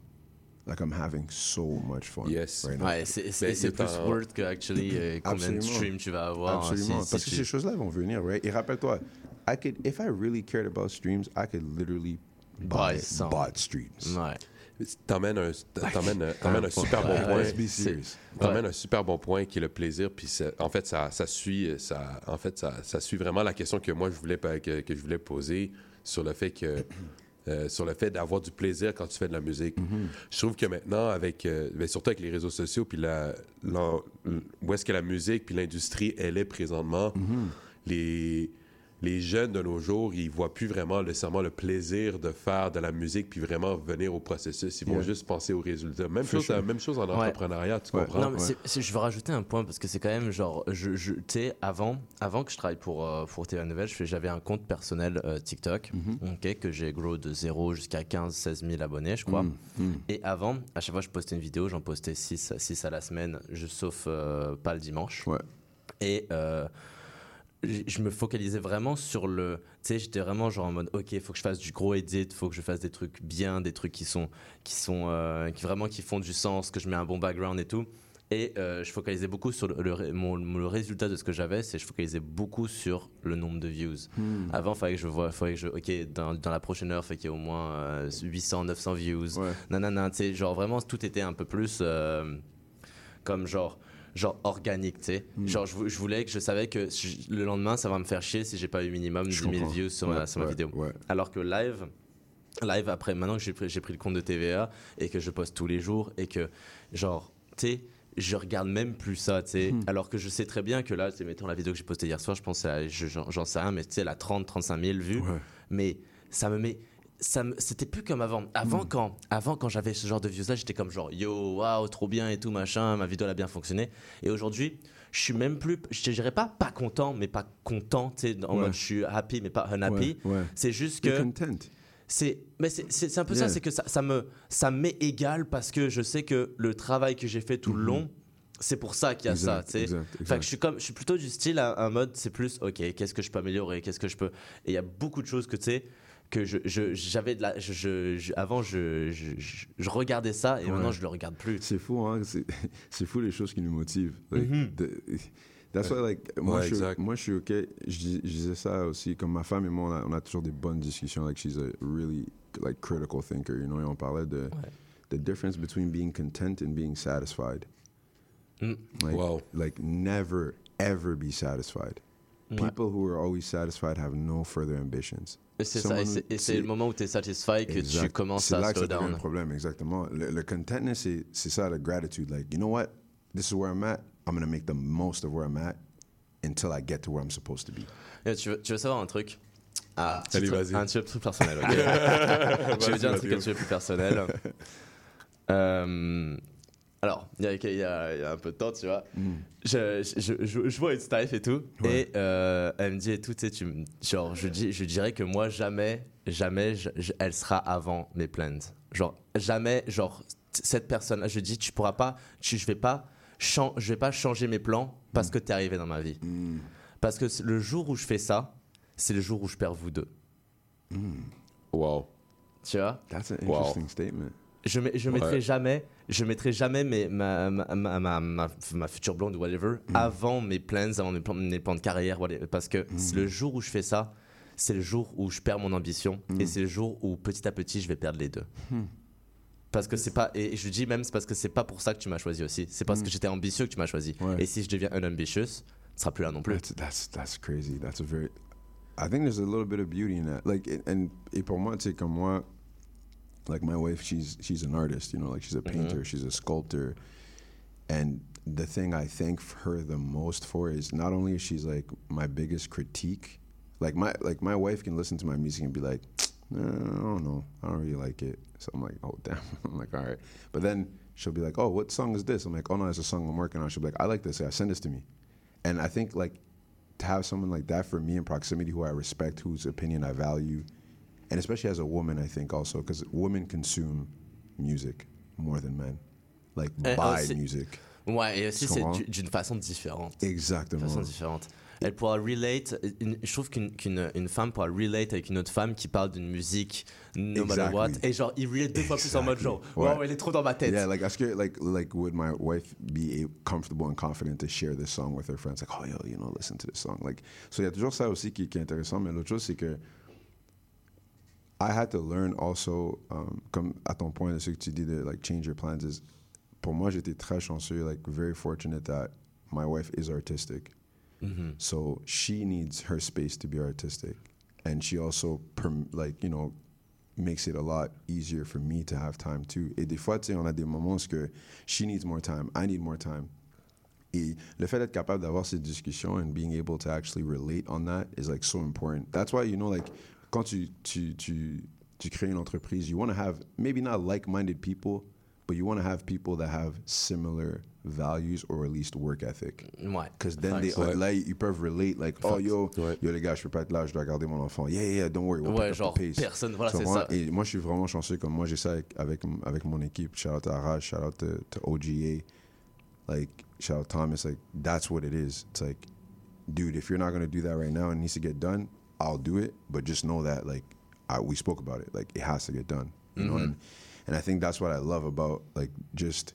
Speaker 3: Like I'm having so much fun.
Speaker 8: Yes.
Speaker 3: right now.
Speaker 9: Ouais, c'est plus
Speaker 8: en-
Speaker 9: word que actually euh, combien de streams tu vas avoir. hein,
Speaker 3: Absolument.
Speaker 9: si- si
Speaker 3: Parce que
Speaker 9: tu-
Speaker 3: ces choses-là vont venir, right? Et rappelle-toi, I could, if I really cared about streams, I could literally buy,
Speaker 9: Buy some.
Speaker 3: bought streams.
Speaker 9: Ouais.
Speaker 8: T'emmènes un, t'emmènes, t'emmènes un super bon point.
Speaker 3: let's be serious.
Speaker 8: T'emmènes un super bon point qui est le plaisir. Puis en fait, ça, ça suit, ça, en fait, ça, ça suit vraiment la question que moi je voulais que, que je voulais poser sur le fait que euh, sur le fait d'avoir du plaisir quand tu fais de la musique. Je trouve que maintenant, avec, euh, surtout avec les réseaux sociaux, puis la, la- où est-ce que la musique puis l'industrie elle est présentement, les les jeunes de nos jours, ils voient plus vraiment nécessairement le plaisir de faire de la musique puis vraiment venir au processus. Ils vont
Speaker 9: Yeah.
Speaker 8: juste penser aux résultats. Même chose,
Speaker 9: sure.
Speaker 8: même chose en
Speaker 9: Ouais.
Speaker 8: entrepreneuriat, tu comprends?
Speaker 9: Non, mais je veux rajouter un point parce que c'est quand même genre, je, je, tu sais, avant, avant que je travaille pour, euh, pour TVA Nouvelle, j'avais un compte personnel euh, TikTok ok, que j'ai grow de 0 jusqu'à 15-16 000 abonnés, je crois.
Speaker 3: Mm, mm.
Speaker 9: Et avant, à chaque fois que je postais une vidéo, j'en postais 6, 6 à la semaine, je, sauf euh, pas le dimanche. Et euh, je me focalisais vraiment sur le. Tu sais, j'étais vraiment genre en mode, ok, il faut que je fasse du gros edit, faut que je fasse des trucs bien, des trucs qui sont, qui sont, euh, qui vraiment qui font du sens, que je mets un bon background et tout. Et euh, je focalisais beaucoup sur le, le ré- mon- le résultat de ce que j'avais, c'est je focalisais beaucoup sur le nombre de views.
Speaker 3: Hmm.
Speaker 9: Avant, il fallait que je vois, fallait que je, ok, dans, dans la prochaine heure, fait qu'il y ait au moins euh, 800, 900 views. Nanana, tu sais, genre vraiment, tout était un peu plus euh, comme genre genre organique, tu sais.
Speaker 3: Hmm.
Speaker 9: Genre, je, je voulais que je savais que je- le lendemain, ça va me faire chier si j'ai pas eu minimum 10 000
Speaker 3: comprends.
Speaker 9: views sur ma,
Speaker 3: Ouais,
Speaker 9: vidéo.
Speaker 3: ouais.
Speaker 9: Alors que live, live après, maintenant que j'ai pris, pris le compte de TVA et que je poste tous les jours et que, genre, tu sais, je regarde même plus ça, tu sais.
Speaker 3: Hmm.
Speaker 9: Alors que je sais très bien que là, sais, mettons la vidéo que j'ai postée hier soir, je pense, je- j'en sais rien, mais tu sais, elle a 30, 35 000 vues. Mais ça me met. C'était plus comme avant. Avant,
Speaker 3: Hmm.
Speaker 9: quand, avant quand j'avais ce genre de views là, j'étais comme genre yo, waouh, trop bien et tout, machin, ma vidéo elle a bien fonctionné. Et aujourd'hui, je suis même plus, je dirais pas pas content, mais pas content, tu sais, en
Speaker 3: Ouais.
Speaker 9: mode je suis happy, mais pas unhappy.
Speaker 3: Ouais, ouais.
Speaker 9: C'est juste que.
Speaker 3: content.
Speaker 9: C'est, mais c'est, un peu
Speaker 3: Yeah.
Speaker 9: ça, c'est que ça, ça me, ça m'est égal parce que je sais que le travail que j'ai fait tout le long, c'est pour ça qu'il y a
Speaker 3: Exact,
Speaker 9: ça, tu sais.
Speaker 3: exact, exact.
Speaker 9: je suis comme, je suis plutôt du style à un mode, c'est plus, ok, qu'est-ce que je peux améliorer, qu'est-ce que je peux. Et il y a beaucoup de choses que tu sais que je, je- j'avais de la, je, je- je- avant je, je, je- je regardais ça et
Speaker 3: Ouais.
Speaker 9: maintenant je le regarde plus.
Speaker 3: C'est fou, hein? C'est c'est fou les choses qui nous motivent. Like,
Speaker 9: Mhm.
Speaker 3: the- that's why, like,
Speaker 8: Ouais,
Speaker 3: moi, je, suis-
Speaker 8: exact.
Speaker 3: moi, je suis OK. Je, dis- je disais ça aussi, comme ma femme et moi, on a, on a toujours des bonnes discussions. Like, she's a really, like, critical thinker, you know? Et on parlait de the difference between being content and being satisfied.
Speaker 9: Mm.
Speaker 3: Like,
Speaker 8: Wow.
Speaker 3: like, never, ever be satisfied.
Speaker 9: Ouais.
Speaker 3: People who are always satisfied have no further ambitions.
Speaker 9: Et c'est ça, et c'est, c'est le moment où tu es satisfait que tu
Speaker 3: Exact.
Speaker 9: commences
Speaker 3: C'est
Speaker 9: à slow down.
Speaker 3: un problème, exactement. Le, le contentness, c'est c'est ça, la gratitude. Like, you know what? This is where I'm at. I'm going to make the most of where I'm at until I get to where I'm supposed to be.
Speaker 9: Et tu, veux, tu veux savoir un truc? Ah,
Speaker 3: Allez, vas-y.
Speaker 9: Un truc plus personnel, ok? Je vais dire un truc un petit peu plus personnel. Euh, alors, il y, a- y y un peu de temps, tu vois. Je, je, je, je vois une staff et tout. Et euh, elle me dit et tout, tu sais, tu genre, je, dis, je dirais que moi, jamais, jamais, je- je- elle sera avant mes plans. Genre, jamais, genre, cette personne, je dis, tu pourras pas, tu, je vais pas, chan- je vais pas changer mes plans parce que tu es arrivé dans ma vie. Parce que le jour où je fais ça, c'est le jour où je perds vous deux.
Speaker 8: Wow.
Speaker 9: Tu vois?
Speaker 3: That's an
Speaker 8: Wow.
Speaker 3: interesting statement.
Speaker 9: Je, mets- je
Speaker 8: Ouais.
Speaker 9: mettrai jamais, je mettrai jamais mes, ma, ma, ma, ma, ma- ma future blonde ou whatever
Speaker 3: Mm.
Speaker 9: avant mes plans, avant mes plans, mes plans de carrière, whatever. parce que
Speaker 3: Mm.
Speaker 9: le jour où je fais ça, c'est le jour où je perds mon ambition et c'est le jour où petit à petit je vais perdre les deux.
Speaker 3: Hmm.
Speaker 9: Parce que c'est pas, et je dis même, c'est parce que c'est pas pour ça que tu m'as choisi aussi. C'est parce
Speaker 3: Mm.
Speaker 9: que j'étais ambitieux que tu m'as choisi.
Speaker 3: Ouais.
Speaker 9: Et si je deviens unambitious, ce sera plus là non plus.
Speaker 3: That's, that's, that's crazy. That's a very. I think there's a little bit of beauty in that. Like, it- and et pour moi, tu sais, comme moi, like my wife, she's she's an artist. You know, like she's a painter, she's a sculptor, and the thing I thank her the most for is not only is she's like my biggest critique. Like my like my wife can listen to my music and be like, uh, I don't know. I don't really like it. So I'm like, oh damn. I'm like, all right. But then she'll be like, oh, what song is this? I'm like, oh no, it's a song I'm working on. She'll be like, I like this. Yeah, send this to me. And I think like to have someone like that for me in proximity who I respect, whose opinion I value, and especially as a woman, I think also because women consume music more than men, like
Speaker 9: Eh,
Speaker 3: buy
Speaker 9: aussi-
Speaker 3: music.
Speaker 9: Ouais, et aussi c'est d'une façon différente.
Speaker 3: Exactement.
Speaker 9: D'une façon différente. Elle pourra relate. une- je trouve qu'une une femme pourra relate avec une autre femme qui parle d'une musique no matter
Speaker 3: Exactly.
Speaker 9: what. Et genre, il relate deux fois plus en mode genre, wow, elle est trop dans ma tête.
Speaker 3: Yeah, like I scared, like like would my wife be comfortable and confident to share this song with her friends? Like, oh yo, you know, listen to this song. Like, so il y a toujours ça aussi qui, qui est intéressant. Mais l'autre chose c'est que I had to learn also, um, comme à ton point de ce que tu dis de like change your plans is, pour moi j'étais très chanceux, like very fortunate that my wife is artistic.
Speaker 9: Mhm.
Speaker 3: So she needs her space to be artistic, and she also perm- like you know makes it a lot easier for me to have time too. Et des fois, tu sais, on a des moments où que she needs more time, I need more time. Et le fait d'être capable d'avoir ces discussions and being able to actually relate on that is like so important. That's why you know like quand tu tu tu tu crées une entreprise, you want to have maybe not like-minded people, but you want to have people that have similar values or at least work ethic.
Speaker 9: Ouais.
Speaker 3: Because then they,
Speaker 9: Facts.
Speaker 3: là, ils peuvent relate, like, oh yo, yo les gars, je peux pas être là, je dois garder mon enfant. Yeah, yeah, don't worry. We'll
Speaker 9: Ouais,
Speaker 3: pick up
Speaker 9: genre,
Speaker 3: the pace.
Speaker 9: personne- voilà,
Speaker 3: Tu
Speaker 9: c'est ça.
Speaker 3: Et moi, je suis vraiment chanceux, comme moi, j'ai ça avec, avec, avec mon équipe. Shout out to Araj, shout out to, to OGA, like, shout out Thomas. Like, that's what it is. It's like, dude, if you're not gonna do that right now and it needs to get done, I'll do it. But just know that, like, I, we spoke about it. Like, it has to get done. You know,
Speaker 9: Mhm.
Speaker 3: and and I think that's what I love about like just.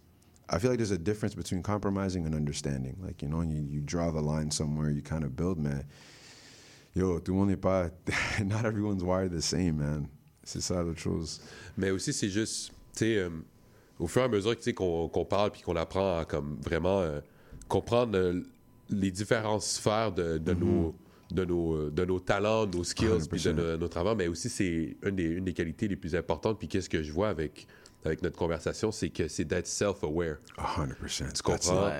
Speaker 3: I feel like there's a difference between compromising and understanding. Like you know, you, you draw the line somewhere, you kind of build, man. Yo, tout le monde n'est pas. Not everyone's wired the same, man. C'est ça l'autre chose.
Speaker 8: Mais aussi, c'est juste, tu sais, euh, au fur et à mesure tu sais, qu'on qu'on parle puis qu'on apprend à comme vraiment euh, comprendre euh, les différentes sphères de, de nos de nos, euh, de nos talents, nos skills, puis de
Speaker 3: 100%.
Speaker 8: nos, nos travaux, mais aussi c'est une des, une des qualités les plus importantes. Puis qu'est-ce que je vois avec, avec notre conversation, c'est que c'est d'être self-aware.
Speaker 3: 100%.
Speaker 8: Tu comprends?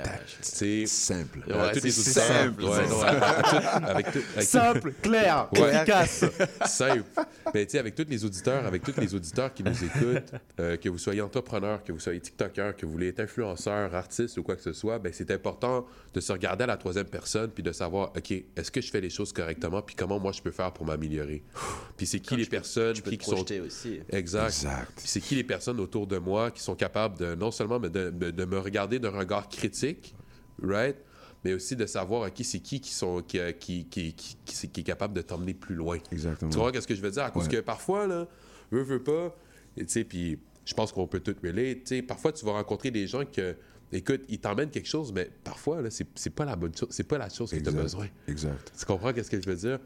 Speaker 8: Sais,
Speaker 3: simple.
Speaker 9: Ouais, c'est simple,
Speaker 8: ouais,
Speaker 9: c'est
Speaker 8: non, avec tout- avec tout- avec-
Speaker 9: Simple, clair, efficace.
Speaker 8: Simple. Mais tu sais, avec tous les auditeurs, avec tous les auditeurs qui nous écoutent, euh, que vous soyez entrepreneur, que vous soyez TikToker, que vous voulez être influenceur, artiste ou quoi que ce soit, ben c'est important de se regarder à la troisième personne puis de savoir, OK, est-ce que je fais les choses correctement puis comment moi je peux faire pour m'améliorer? Puis c'est qui les personnes
Speaker 9: tu peux
Speaker 8: qui,
Speaker 9: te
Speaker 8: qui sont...
Speaker 9: aussi.
Speaker 8: Exact.
Speaker 3: Exact.
Speaker 8: Puis c'est qui les personnes autour de moi qui sont capables de non seulement me- de, de- de me regarder d'un regard critique, right? Mais aussi de savoir à qui c'est qui qui sont qui, euh, qui, qui, qui, qui- c'est- qui est capable de t'emmener plus loin.
Speaker 3: Exactement.
Speaker 8: Tu vois qu'est-ce que je veux dire? À cause
Speaker 3: Ouais.
Speaker 8: que parfois, là, veux, veux pas, et tu sais, puis je pense qu'on peut tout relate, tu sais, parfois tu vas rencontrer des gens que, écoute, ils t'emmènent quelque chose, mais parfois, là, c'est c'est pas la bonne chose, c'est pas la chose que tu as
Speaker 3: Exact.
Speaker 8: besoin.
Speaker 3: Exact.
Speaker 8: Tu comprends qu'est-ce que je veux dire?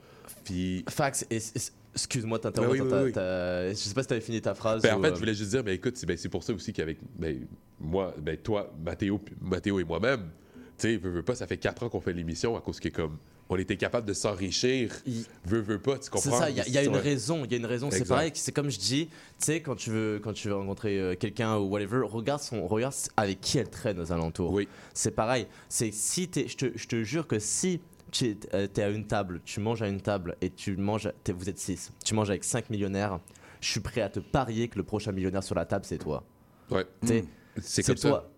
Speaker 8: Puis...
Speaker 9: Fax, excuse-moi de t'interrompre.
Speaker 8: Oui,
Speaker 9: Je sais pas si t'avais fini ta phrase.
Speaker 8: Ben, en fait,
Speaker 9: euh,
Speaker 8: je voulais juste dire, ben, écoute, c'est ben, c'est pour ça aussi qu'avec ben, moi, ben, toi, Mathéo, Mathéo et moi-même, tu sais, veux, veux pas, ça fait quatre ans qu'on fait l'émission à cause que, comme, on était capable de s'enrichir. Veux, veux pas, tu
Speaker 9: C'est
Speaker 8: comprends?
Speaker 9: ça, il y a, il y a une raison, il y a une raison. C'est pareil, c'est comme je dis, tu sais, quand tu veux, quand tu veux rencontrer euh, quelqu'un ou whatever, regarde son, regarde avec qui elle traîne aux alentours.
Speaker 8: Oui.
Speaker 9: C'est pareil. C'est si t'es- je te, je te jure que si tu es, euh, t'es à une table, tu manges à une table et tu manges, t'es- vous êtes six, tu manges avec cinq millionnaires, je suis prêt à te parier que le prochain millionnaire sur la table c'est toi.
Speaker 8: Ouais.
Speaker 9: T'sais,
Speaker 8: Mm. C'est comme ça.
Speaker 9: toi.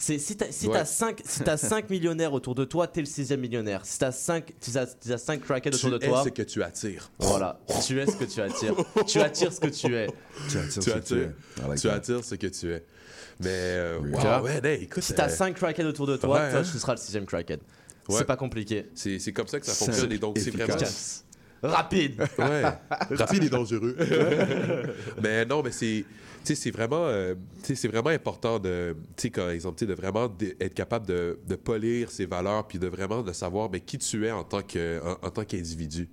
Speaker 9: C'est si t'as si
Speaker 8: Ouais.
Speaker 9: si t'as cinq millionnaires autour de toi, t'es le sixième millionnaire. Si t'as cinq si t'as si t'as cinq crackheads
Speaker 8: Tu
Speaker 9: autour de
Speaker 8: es
Speaker 9: toi,
Speaker 8: ce que tu attires.
Speaker 9: voilà, tu es ce que tu attires. tu attires ce que tu es.
Speaker 3: Tu attires
Speaker 8: Tu
Speaker 3: ce que tu
Speaker 8: attires,
Speaker 3: es. Like
Speaker 8: tu
Speaker 3: that.
Speaker 8: attires ce que tu es. Mais, euh, wow,
Speaker 9: Tu
Speaker 8: ouais, hey, écoute.
Speaker 9: si t'as
Speaker 8: euh,
Speaker 9: 5 crackheads autour de toi,
Speaker 8: ouais,
Speaker 9: toi,
Speaker 8: hein.
Speaker 9: tu seras le sixième crackhead.
Speaker 8: Ouais.
Speaker 9: C'est pas compliqué.
Speaker 8: C'est c'est comme ça que ça
Speaker 3: Simple,
Speaker 8: fonctionne. Et donc, c'est vraiment.
Speaker 9: Rapide.
Speaker 8: Ouais. Rapide et dangereux. mais non, mais c'est. Tu sais, c'est vraiment, euh, tu sais, c'est vraiment important de, tu sais, par exemple, de vraiment être capable de, de polir ses valeurs, puis de vraiment de savoir mais, qui tu es en tant que, en, en tant qu'individu.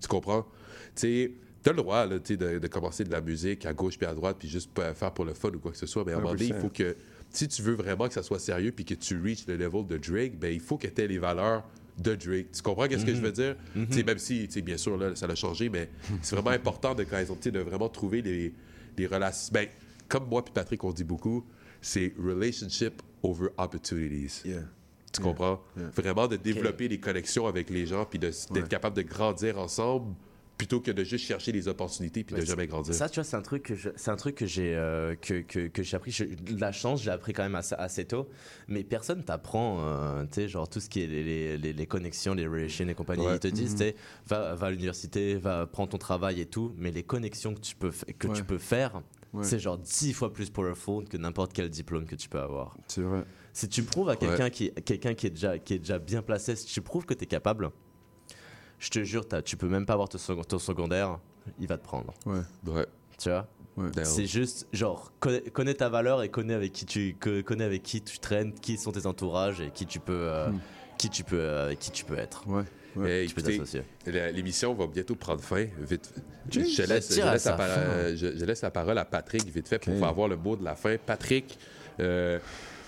Speaker 8: Tu comprends? Tu t'as le droit, là, tu sais, de, de commencer de la musique à gauche puis à droite, puis juste faire pour le fun ou quoi que ce soit, mais à un moment donné, il
Speaker 3: 100%.
Speaker 8: faut que, si tu veux vraiment que ça soit sérieux, puis que tu reach le level de Drake, ben il faut que tu aies les valeurs de Drake. Tu comprends qu'est-ce que je veux dire? Tu sais, Même si, bien sûr, là, ça a changé, mais c'est vraiment important de, quand ils ont, de vraiment trouver les, les relations. Ben, comme moi puis Patrick, on dit beaucoup, c'est relationship over opportunities.
Speaker 3: Yeah.
Speaker 8: Tu comprends?
Speaker 3: Yeah.
Speaker 8: Vraiment de développer des connexions avec les gens puis d'être
Speaker 3: Ouais.
Speaker 8: capable de grandir ensemble plutôt que de juste chercher les opportunités puis de jamais grandir.
Speaker 9: Ça, tu vois, c'est un truc que c'est un truc que j'ai euh, que, que, que j'ai appris. Je- la chance, j'ai appris quand même assez, assez tôt. Mais personne t'apprend, euh, tu sais, genre tout ce qui est les, les, les- les connexions, les relations et compagnie.
Speaker 3: Ouais.
Speaker 9: Ils te disent, tu sais, va, va à l'université, va prendre ton travail et tout. Mais les connexions que tu peux, que
Speaker 3: Ouais.
Speaker 9: tu peux faire,
Speaker 3: Ouais.
Speaker 9: c'est genre dix fois plus powerful que n'importe quel diplôme que tu peux avoir.
Speaker 3: C'est vrai.
Speaker 9: Si tu prouves à quelqu'un qui, quelqu'un qui, est déjà, qui est déjà bien placé, si tu prouves que tu es capable, je te jure, tu peux même pas avoir ton, second- ton secondaire, il va te prendre.
Speaker 3: Ouais.
Speaker 8: Ouais.
Speaker 9: Tu vois?
Speaker 3: Ouais.
Speaker 9: C'est juste, genre, connais, connais ta valeur et connais avec qui tu que- connais avec qui tu traînes, qui sont tes entourages et qui tu peux, euh,
Speaker 3: Hmm.
Speaker 9: qui tu peux, euh, qui tu peux être.
Speaker 3: Ouais.
Speaker 9: Tu peux
Speaker 8: écoutez,
Speaker 9: t'associer.
Speaker 8: la- l'émission va bientôt prendre fin. Vite. Je, laisse, je, la euh, je- je laisse la parole à Patrick vite fait pour
Speaker 3: Ok.
Speaker 8: faire avoir le mot de la fin. Patrick, euh,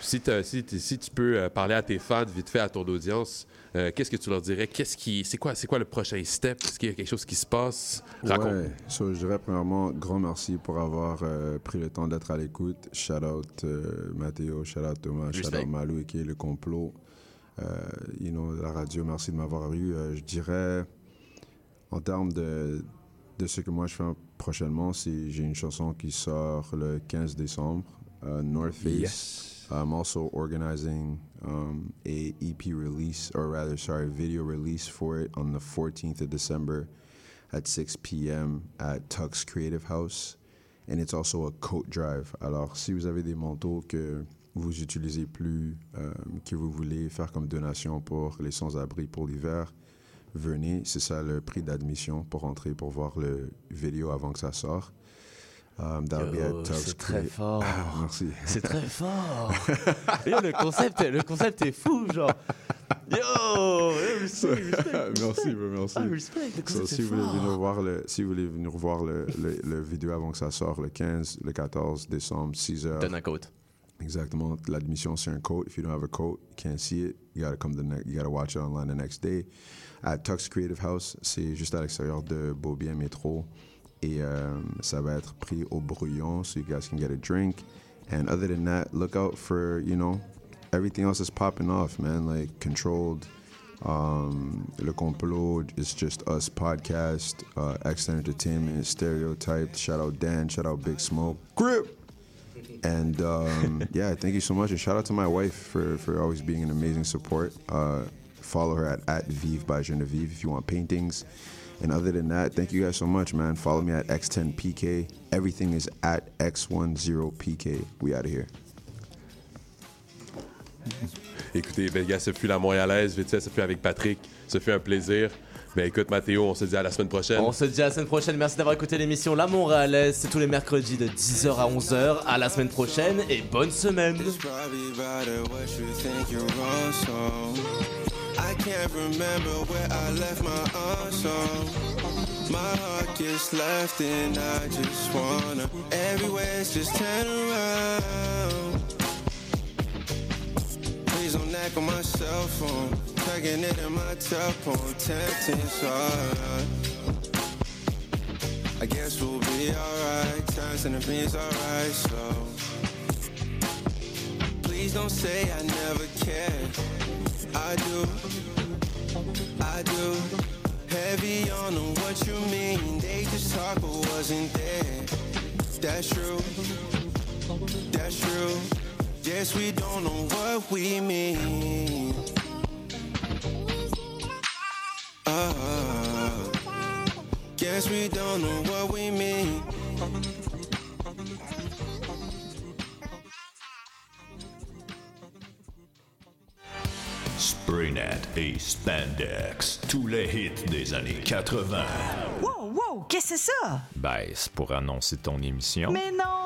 Speaker 8: si tu peux euh, parler à tes fans vite fait à ton audience, euh, qu'est-ce que tu leur dirais? Qu'est-ce qui, c'est quoi, c'est quoi le prochain step? Est-ce qu'il y a quelque chose qui se passe? Raconte.
Speaker 3: Ouais, so, je dirais premièrement, grand merci pour avoir euh, pris le temps d'être à l'écoute. Shout out euh, Mathéo, shout out Thomas, shout out Malou qui est le complot. Euh, you know, la radio, merci de m'avoir eu. Je dirais, en termes de, de ce que moi je fais prochainement, c'est j'ai une chanson qui sort le 15 décembre, North Face.
Speaker 8: Yes.
Speaker 3: I'm also organizing um, a EP release, or rather, sorry, video release for it on the 14th of December at 6 p.m. at Tux Creative House. And it's also a coat drive. Alors, si vous avez des manteaux que vous utilisez plus, euh, que vous voulez faire comme donation pour les sans-abri pour l'hiver, venez. C'est ça le prix d'admission pour entrer pour voir le vidéo avant que ça sorte. Um, that'll be
Speaker 9: Yo,
Speaker 3: at Tux
Speaker 9: c'est très fort.
Speaker 3: Ah, merci.
Speaker 9: C'est très fort. Yo, le concept, est- le concept est fou, genre. Yo, respect, respect,
Speaker 3: merci, merci.
Speaker 9: Ah, respect, le
Speaker 3: So, si, vous venir voir le, si vous voulez venir voir le, le, le vidéo avant que ça sorte, le 15, le 14 décembre, 6 heures.
Speaker 9: Donne un code.
Speaker 3: Exactement. L'admission, c'est un code. If you don't have a code, you can't see it. You gotta come the next, you gotta watch it online the next day. At Tux Creative House, c'est juste à l'extérieur de Beaubien Métro. Et euh, ça va être pris au brouillon, so you guys can get a drink. And other than that, look out for, you know, everything else is popping off, man. Like Controlled, um, Le Complot, it's just us podcast, uh, X Entertainment, Stereotyped. Shout out Dan, shout out Big Smoke. Grip! And um, yeah, thank you so much. And shout out to my wife for, for always being an amazing support. Uh, follow her at, at Vive by Genevieve if you want paintings. And other than that, thank you guys so much, man. Follow me at X10PK. Everything is at X10PK. We out of here.
Speaker 8: Écoutez, ben, gars, ce fut la Montréalaise, vite fait, ce fut avec Patrick. Ce fut un plaisir. Ben écoute, Mathéo, on se dit à la semaine prochaine.
Speaker 9: On se dit à la semaine prochaine. Merci d'avoir écouté l'émission La Montréalaise. C'est tous les mercredis de 10h à 11h. À la semaine prochaine et bonne semaine.
Speaker 10: Can't remember where I left my arm, My heart gets left and I just wanna Everywhere's just turn around. Please don't act on my cell phone Tugging it in my telephone Tempting, so alright I guess we'll be alright Turns and the beans alright, so. Please don't say I never cared. I do, I do. Heavy on them, what you mean? They just talk but wasn't there. That's true, that's true. Yes, we don't know what we mean. Uh, guess we don't know what we mean.
Speaker 15: Et Spandex, tous les hits des années 80.
Speaker 16: Wow, wow, qu'est-ce que c'est ça?
Speaker 15: Ben, c'est pour annoncer ton émission.
Speaker 16: Mais non,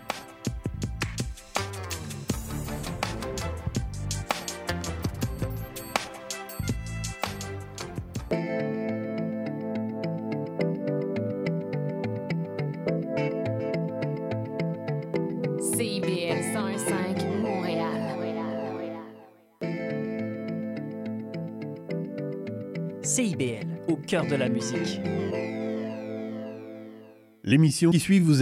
Speaker 17: De la musique.
Speaker 18: L'émission qui suit vous est